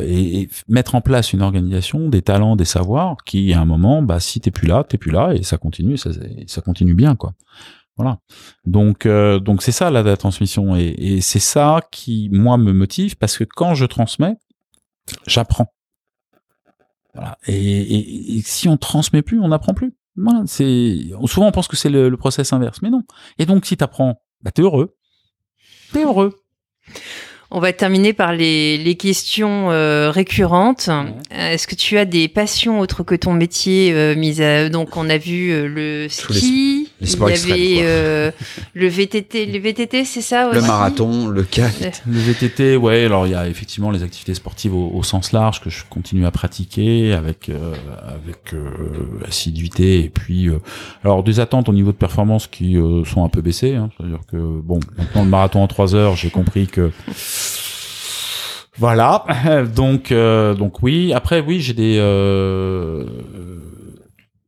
Speaker 3: et, et mettre en place une organisation des talents des savoirs qui à un moment bah si t'es plus là t'es plus là et ça continue ça continue bien quoi voilà donc donc c'est ça la, transmission et, c'est ça qui moi me motive parce que quand je transmets j'apprends voilà. Et, et- et si on transmet plus, on n'apprend plus. Voilà, c'est souvent on pense que c'est le, le process inverse, mais non. Et donc si t'apprends, bah t'es heureux, t'es heureux.
Speaker 1: On va terminer par les, les questions euh, récurrentes. Euh, Est-ce que tu as des passions autres que ton métier euh, mis à donc on a vu euh, le
Speaker 2: les-
Speaker 1: ski,
Speaker 2: les sports
Speaker 1: il y avait euh, le VTT, le VTT c'est ça
Speaker 2: Le
Speaker 1: aussi
Speaker 2: marathon, le CAC.
Speaker 3: Le VTT, ouais, alors il y a effectivement les activités sportives au, au sens large que je continue à pratiquer avec euh, avec euh, assiduité et puis euh, alors des attentes au niveau de performance qui euh, sont un peu baissées, hein, c'est-à-dire que bon, maintenant le marathon en trois heures, j'ai compris que voilà, donc euh, donc oui. Après oui, j'ai des euh,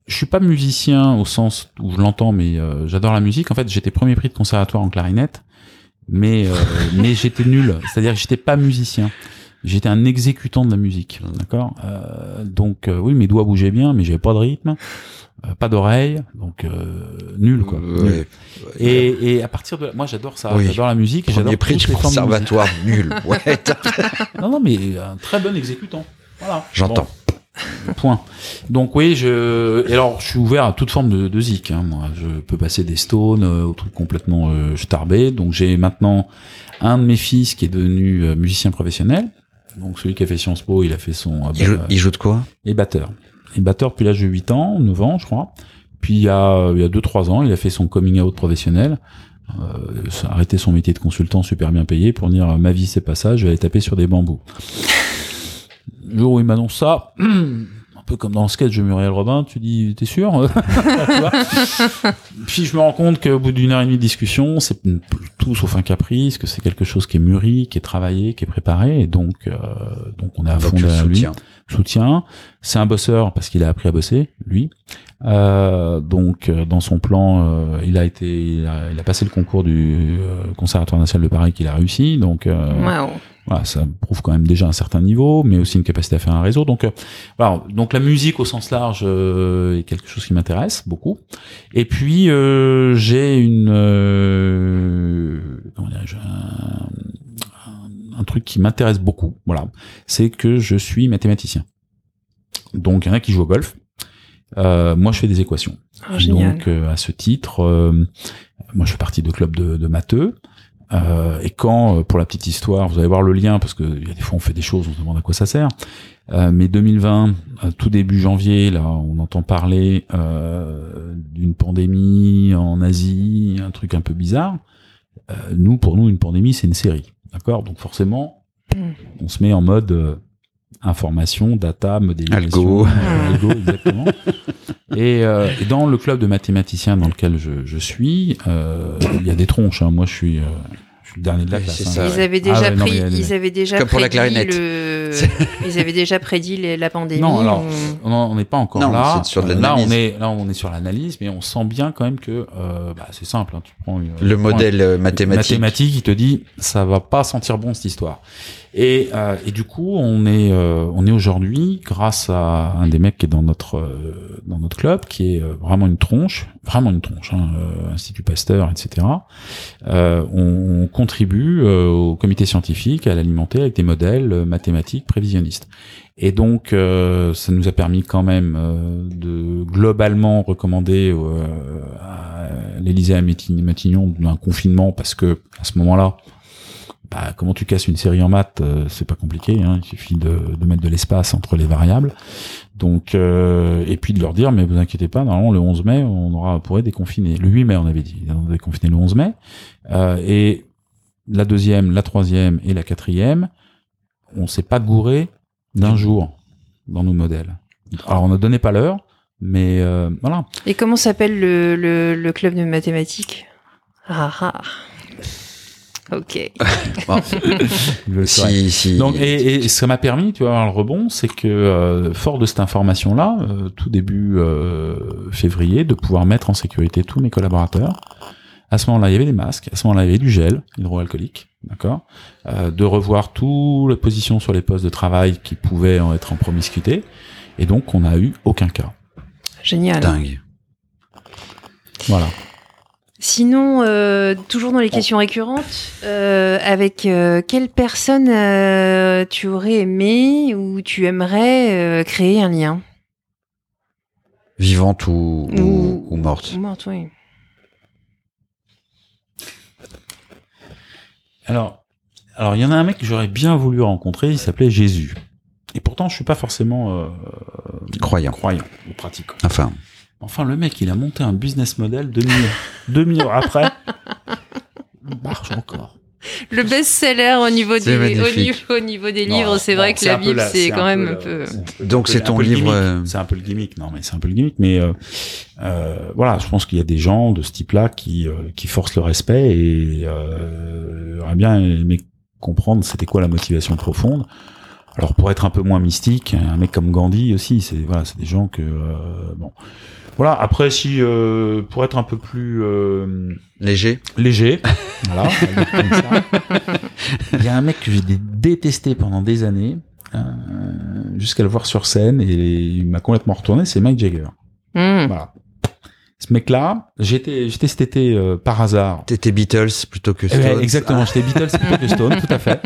Speaker 3: je suis pas musicien au sens où je l'entends, mais euh, j'adore la musique. En fait, j'étais premier prix de conservatoire en clarinette, mais mais j'étais nul. C'est-à-dire que j'étais pas musicien. J'étais un exécutant de la musique, d'accord. Euh, donc euh, oui, mes doigts bougeaient bien, mais j'avais pas de rythme, euh, pas d'oreille, donc euh, nul quoi.
Speaker 2: Euh,
Speaker 3: nul.
Speaker 2: ouais.
Speaker 3: Et, et à partir de là, moi j'adore ça,
Speaker 2: Oui.
Speaker 3: j'adore la musique, j'adore
Speaker 2: prix du conservatoire, nul. Ouais,
Speaker 3: Non non, mais un très bon exécutant. Voilà.
Speaker 2: J'entends.
Speaker 3: Bon, point. Donc oui, je et alors je suis ouvert à toute forme de, de zik. Hein, moi, je peux passer des stones euh, au truc complètement euh, starbé. Donc j'ai maintenant un de mes fils qui est devenu euh, musicien professionnel. Donc celui qui a fait Sciences Po, il a fait son euh,
Speaker 2: il, joue,
Speaker 3: euh,
Speaker 2: il joue de quoi
Speaker 3: et batteur. Et batteur depuis l'âge de 8 ans, 9 ans, je crois. Puis il y a il y a 2 3 ans, il a fait son coming out professionnel. Euh, ça a arrêté son métier de consultant super bien payé pour dire ma vie c'est pas ça, je vais aller taper sur des bambous. Le jour où il m'annonce ça, peu comme dans le sketch de Muriel Robin, tu dis, t'es sûr? Puis je me rends compte qu'au bout d'une heure et demie de discussion, c'est tout sauf un caprice, que c'est quelque chose qui est mûri, qui est travaillé, qui est préparé, et donc, euh, donc on est à
Speaker 2: Donc,
Speaker 3: fond
Speaker 2: soutiens.
Speaker 3: Soutien. C'est un bosseur parce qu'il a appris à bosser, lui. Euh, donc euh, dans son plan, euh, il a été, il a, il a passé le concours du euh, Conservatoire national de Paris qu'il a réussi. Donc euh,
Speaker 1: Waouh.
Speaker 3: voilà, ça prouve quand même déjà un certain niveau, mais aussi une capacité à faire un réseau. Donc, euh, voilà, donc la musique au sens large euh, est quelque chose qui m'intéresse beaucoup. Et puis euh, j'ai une euh, comment dirais-je, un- un truc qui m'intéresse beaucoup. Voilà, c'est que je suis mathématicien. Donc il y en a qui jouent au golf. Euh, moi, je fais des équations.
Speaker 1: Oh, génial.
Speaker 3: Donc, euh, à ce titre, euh, moi, je fais partie de club de, de matheux. Euh, et quand, euh, pour la petite histoire, vous allez voir le lien, parce que il y a des fois on fait des choses, on se demande à quoi ça sert. Euh, mais 2020, euh, tout début janvier, là, on entend parler euh, d'une pandémie en Asie, un truc un peu bizarre. Euh, nous, pour nous, une pandémie, c'est une série, d'accord? Donc forcément,
Speaker 1: Mm.
Speaker 3: on se met en mode euh, information, data, modélisation,
Speaker 2: Algo.
Speaker 3: euh, algo, exactement. Et, euh, et dans le club de mathématiciens dans lequel je, je suis, euh, il y a des tronches. hein. Moi, je suis, euh, je suis le dernier de la classe. hein.
Speaker 2: ça.
Speaker 1: Ils avaient
Speaker 3: Ah
Speaker 1: déjà
Speaker 3: ouais, non,
Speaker 1: pris, ils avaient déjà
Speaker 2: Comme pour la
Speaker 1: prédit
Speaker 2: clarinette.
Speaker 1: le, ils avaient déjà prédit les- la pandémie.
Speaker 3: Non, alors,
Speaker 1: on-
Speaker 3: on n'est pas encore
Speaker 2: Non,
Speaker 3: là.
Speaker 2: sur
Speaker 3: Euh, là, on est là, on est sur l'analyse, mais on sent bien quand même que euh, bah, c'est simple. hein. tu prends une-
Speaker 2: Le
Speaker 3: tu prends
Speaker 2: modèle
Speaker 3: un-
Speaker 2: mathématique.
Speaker 3: mathématique, il te dit ça va pas sentir bon cette histoire. Et, euh, et du coup, on est euh, est aujourd'hui grâce à un des mecs qui est dans notre euh, dans notre club, qui est euh, vraiment une tronche, vraiment une tronche, hein, euh, Institut Pasteur, etc. Euh, on, on contribue au comité scientifique à l'alimenter avec des modèles mathématiques prévisionnistes. Et donc, ça nous a permis quand même de globalement recommander à l'Élysée à Matign- Matignon un confinement parce que à ce moment-là, bah, comment tu casses une série en maths, euh, c'est pas compliqué. Hein, il suffit de, mettre de l'espace entre les variables. Donc, euh, et puis de leur dire, mais vous inquiétez pas, normalement le 11 mai, on aura pourrait déconfiner. Le 8 mai, on avait dit, on devait confiner le 11 mai. Euh, et la deuxième, la troisième et la quatrième, on s'est pas gouré d'un jour dans nos modèles. Alors on ne donnait pas l'heure, mais voilà.
Speaker 1: Et comment s'appelle le, le, le club de mathématiques? Ah ah. Ok.
Speaker 2: Bon, si, si,
Speaker 3: Donc, et, et ça m'a permis, tu vois, le rebond, c'est que euh, fort de cette information-là, euh, tout début euh, février, de pouvoir mettre en sécurité tous mes collaborateurs. À ce moment-là, il y avait des masques. À ce moment-là, il y avait du gel hydroalcoolique, d'accord. Euh, de revoir toutes les positions sur les postes de travail qui pouvaient en être en promiscuité. Et donc, on n'a eu aucun cas.
Speaker 1: Génial.
Speaker 2: dingue.
Speaker 3: Voilà.
Speaker 1: Sinon, euh, toujours dans les questions récurrentes, euh, avec euh, quelle personne euh, tu aurais aimé ou tu aimerais euh, créer un lien?
Speaker 2: Vivante ou, ou,
Speaker 1: Ou-
Speaker 2: ou morte.
Speaker 1: Ou morte, oui.
Speaker 3: Alors, alors il y en a un mec que j'aurais bien voulu rencontrer. Il s'appelait Jésus. Et pourtant, je suis pas forcément euh,
Speaker 2: Croyant.
Speaker 3: croyant ou pratiquant.
Speaker 2: Enfin,
Speaker 3: Enfin, le mec, il a monté un business model demi-heure, demi-heure après. Il marche encore.
Speaker 1: Le best-seller au niveau des, au niveau, au niveau des livres, c'est vrai que la Bible, c'est quand
Speaker 3: un
Speaker 1: même
Speaker 3: peu
Speaker 1: un peu.
Speaker 2: Donc c'est ton livre, euh,
Speaker 3: C'est un peu le gimmick. Non, mais c'est un peu le gimmick. Mais euh, euh, voilà, je pense qu'il y a des gens de ce type-là qui euh, qui forcent le respect et euh, j'aurais bien aimé comprendre c'était quoi la motivation profonde. Alors pour être un peu moins mystique, un mec comme Gandhi aussi, c'est voilà, c'est des gens que euh, bon. Voilà. Après, si euh, pour être un peu plus euh,
Speaker 2: léger.
Speaker 3: léger. voilà. Il y a un mec que j'ai dé- détesté pendant des années, euh, jusqu'à le voir sur scène, et il m'a complètement retourné, c'est Mike Jagger.
Speaker 1: Hmm.
Speaker 3: Voilà. Ce mec-là, j'étais, j'étais cet été euh, par hasard.
Speaker 2: T'étais Beatles plutôt que
Speaker 3: Eh ben,
Speaker 2: Stones.
Speaker 3: exactement, j'étais Beatles plutôt que Stone, tout à fait.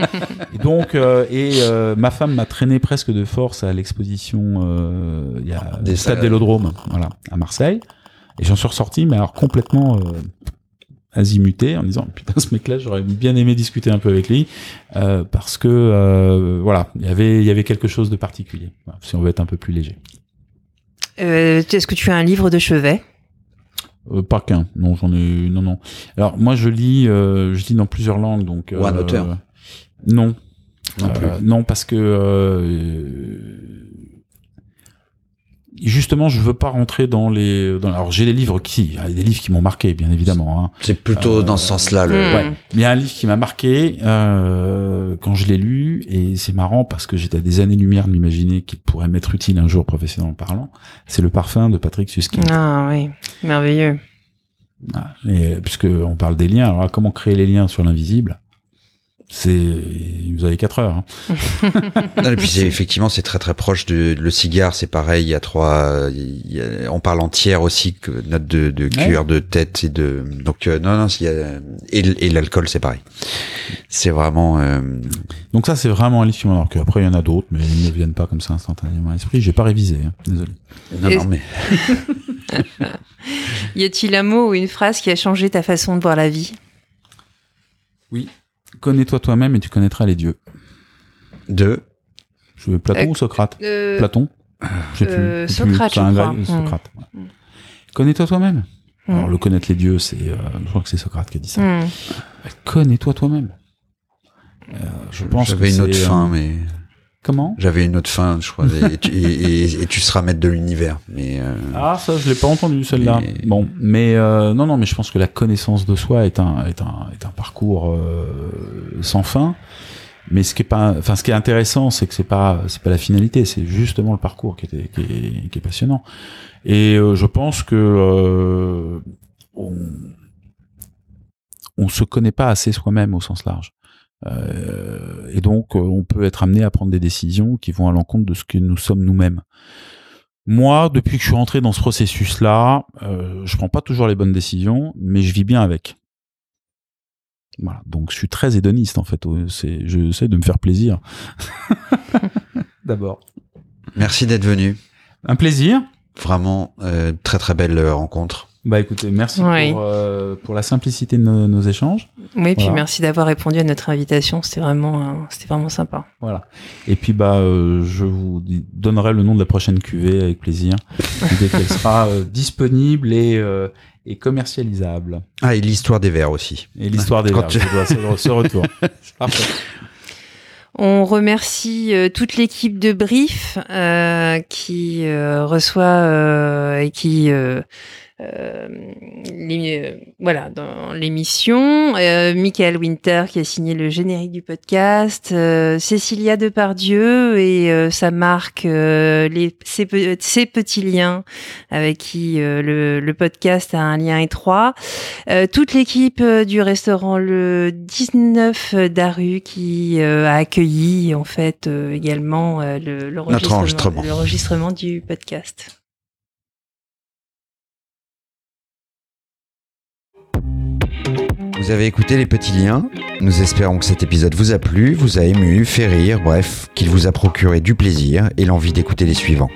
Speaker 3: Et donc, euh, et euh, ma femme m'a traîné presque de force à l'exposition, euh, il y a
Speaker 2: Des
Speaker 3: au stade
Speaker 2: salades.
Speaker 3: Vélodrome, voilà, à Marseille. Et j'en suis ressorti, mais alors complètement euh, azimuté, en disant putain, ce mec-là, j'aurais bien aimé discuter un peu avec lui, euh, parce que euh, voilà, il y avait, il y avait quelque chose de particulier. Voilà, si on veut être un peu plus léger.
Speaker 1: Euh, Est-ce que tu as un livre de chevet?
Speaker 3: Euh, pas qu'un, non, j'en ai, non, non. Alors moi, je lis, euh, je lis dans plusieurs langues, donc.
Speaker 2: Ou un
Speaker 3: euh,
Speaker 2: auteur.
Speaker 3: Non,
Speaker 2: Non.
Speaker 3: Euh, non, parce que euh, justement, je veux pas rentrer dans les. Dans, alors, j'ai des livres qui, il y a des livres qui m'ont marqué, bien évidemment. Hein.
Speaker 2: C'est plutôt
Speaker 3: Euh,
Speaker 2: dans ce sens-là. Le...
Speaker 1: Hmm.
Speaker 3: Ouais. Mais il y a un livre qui m'a marqué euh, quand je l'ai lu, et c'est marrant parce que j'étais à des années-lumière de m'imaginer qu'il pourrait m'être utile un jour professionnellement parlant. C'est Le Parfum de Patrick Suskind.
Speaker 1: Ah oui, merveilleux.
Speaker 3: Voilà. Et, puisque on parle des liens, alors là, comment créer les liens sur l'invisible? C'est, vous avez quatre heures. hein.
Speaker 2: Non, et puis c'est effectivement c'est très très proche de le cigare, c'est pareil. Il y a trois, il y a- on parle en tiers aussi que note de, de cuir, de tête et de donc euh, non non il y a, et, l'alcool c'est pareil. C'est vraiment euh,
Speaker 3: Donc ça, c'est vraiment un livre qui m'a marqué. Après, il y en a d'autres, mais ils ne viennent pas comme ça instantanément à l'esprit. J'ai pas révisé, hein. désolé.
Speaker 2: non,
Speaker 1: Et-
Speaker 2: non mais
Speaker 1: Y a-t-il un mot ou une phrase qui a changé ta façon de voir la vie?
Speaker 3: Connais-toi toi-même et tu connaîtras les dieux.
Speaker 2: deux.
Speaker 3: Je veux Platon
Speaker 1: Euh,
Speaker 3: ou Socrate
Speaker 1: Euh,
Speaker 3: Platon Je sais plus.
Speaker 1: euh,
Speaker 3: plus.
Speaker 1: Socrate, je crois. Mm.
Speaker 3: Socrate. ouais.
Speaker 1: Mm.
Speaker 3: Connais-toi toi-même.
Speaker 1: Mm.
Speaker 3: Alors, le connaître les dieux, c'est, euh, je crois que c'est Socrate qui a dit ça.
Speaker 1: hmm.
Speaker 3: Connais-toi toi-même. Euh, je pense que
Speaker 2: J'avais une autre fin,
Speaker 3: euh,
Speaker 2: mais
Speaker 3: Comment
Speaker 2: j'avais une autre fin, je crois. et, tu, et, et- et tu seras maître de l'univers, mais euh,
Speaker 3: Ah, ça, je l'ai pas entendu celle-là.
Speaker 2: Mais-
Speaker 3: Bon, mais euh, non, non, mais je pense que la connaissance de soi est un est un est un parcours euh, sans fin. Mais ce qui est pas, enfin, ce qui est intéressant, c'est que c'est pas c'est pas la finalité, c'est justement le parcours qui est qui est, qui est passionnant. Et euh, je pense que euh, on on se connaît pas assez soi-même au sens large. Euh, et donc, euh, on peut être amené à prendre des décisions qui vont à l'encontre de ce que nous sommes nous-mêmes. Moi, depuis que je suis rentré dans ce processus-là, euh, je prends pas toujours les bonnes décisions, mais je vis bien avec. Voilà. Donc, je suis très hédoniste en fait. C'est, j'essaie de me faire plaisir. D'abord.
Speaker 2: merci d'être venu.
Speaker 3: Un plaisir.
Speaker 2: Vraiment euh, très très belle euh, rencontre.
Speaker 3: Bah écoutez, merci
Speaker 1: Oui.
Speaker 3: pour, euh, pour la simplicité de nos, nos échanges.
Speaker 1: Oui, puis merci d'avoir répondu à notre invitation. C'était vraiment, euh, c'était vraiment sympa.
Speaker 3: Voilà. Et puis bah euh, je vous donnerai le nom de la prochaine cuvée avec plaisir dès qu'elle sera euh, disponible et, euh, et commercialisable.
Speaker 2: Ah et l'histoire des verres aussi.
Speaker 3: Et l'histoire des
Speaker 2: Quand
Speaker 3: verbes,
Speaker 2: tu-
Speaker 3: je dois ce, ce retour. Parfait.
Speaker 1: On remercie euh, toute l'équipe de Brief euh, qui euh, reçoit euh, et qui euh, euh, euh, voilà dans l'émission. Euh, Michael Winter qui a signé le générique du podcast. euh, Cécilia Depardieu et euh, sa marque euh, les ces, pe- ces petits liens avec qui euh, le, le podcast a un lien étroit. Euh, toute l'équipe du restaurant le 19 d'Aru qui euh, a accueilli en fait euh, également euh, le, l'enregistrement-
Speaker 2: enregistrement.
Speaker 1: l'enregistrement du podcast.
Speaker 2: Vous avez écouté les petits liens. Nous espérons que cet épisode vous a plu, vous a ému, fait rire, bref, qu'il vous a procuré du plaisir et l'envie d'écouter les suivants.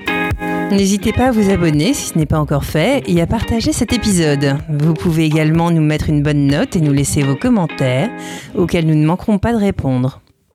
Speaker 1: N'hésitez pas à vous abonner si ce n'est pas encore fait et à partager cet épisode. Vous pouvez également nous mettre une bonne note et nous laisser vos commentaires auxquels nous ne manquerons pas de répondre.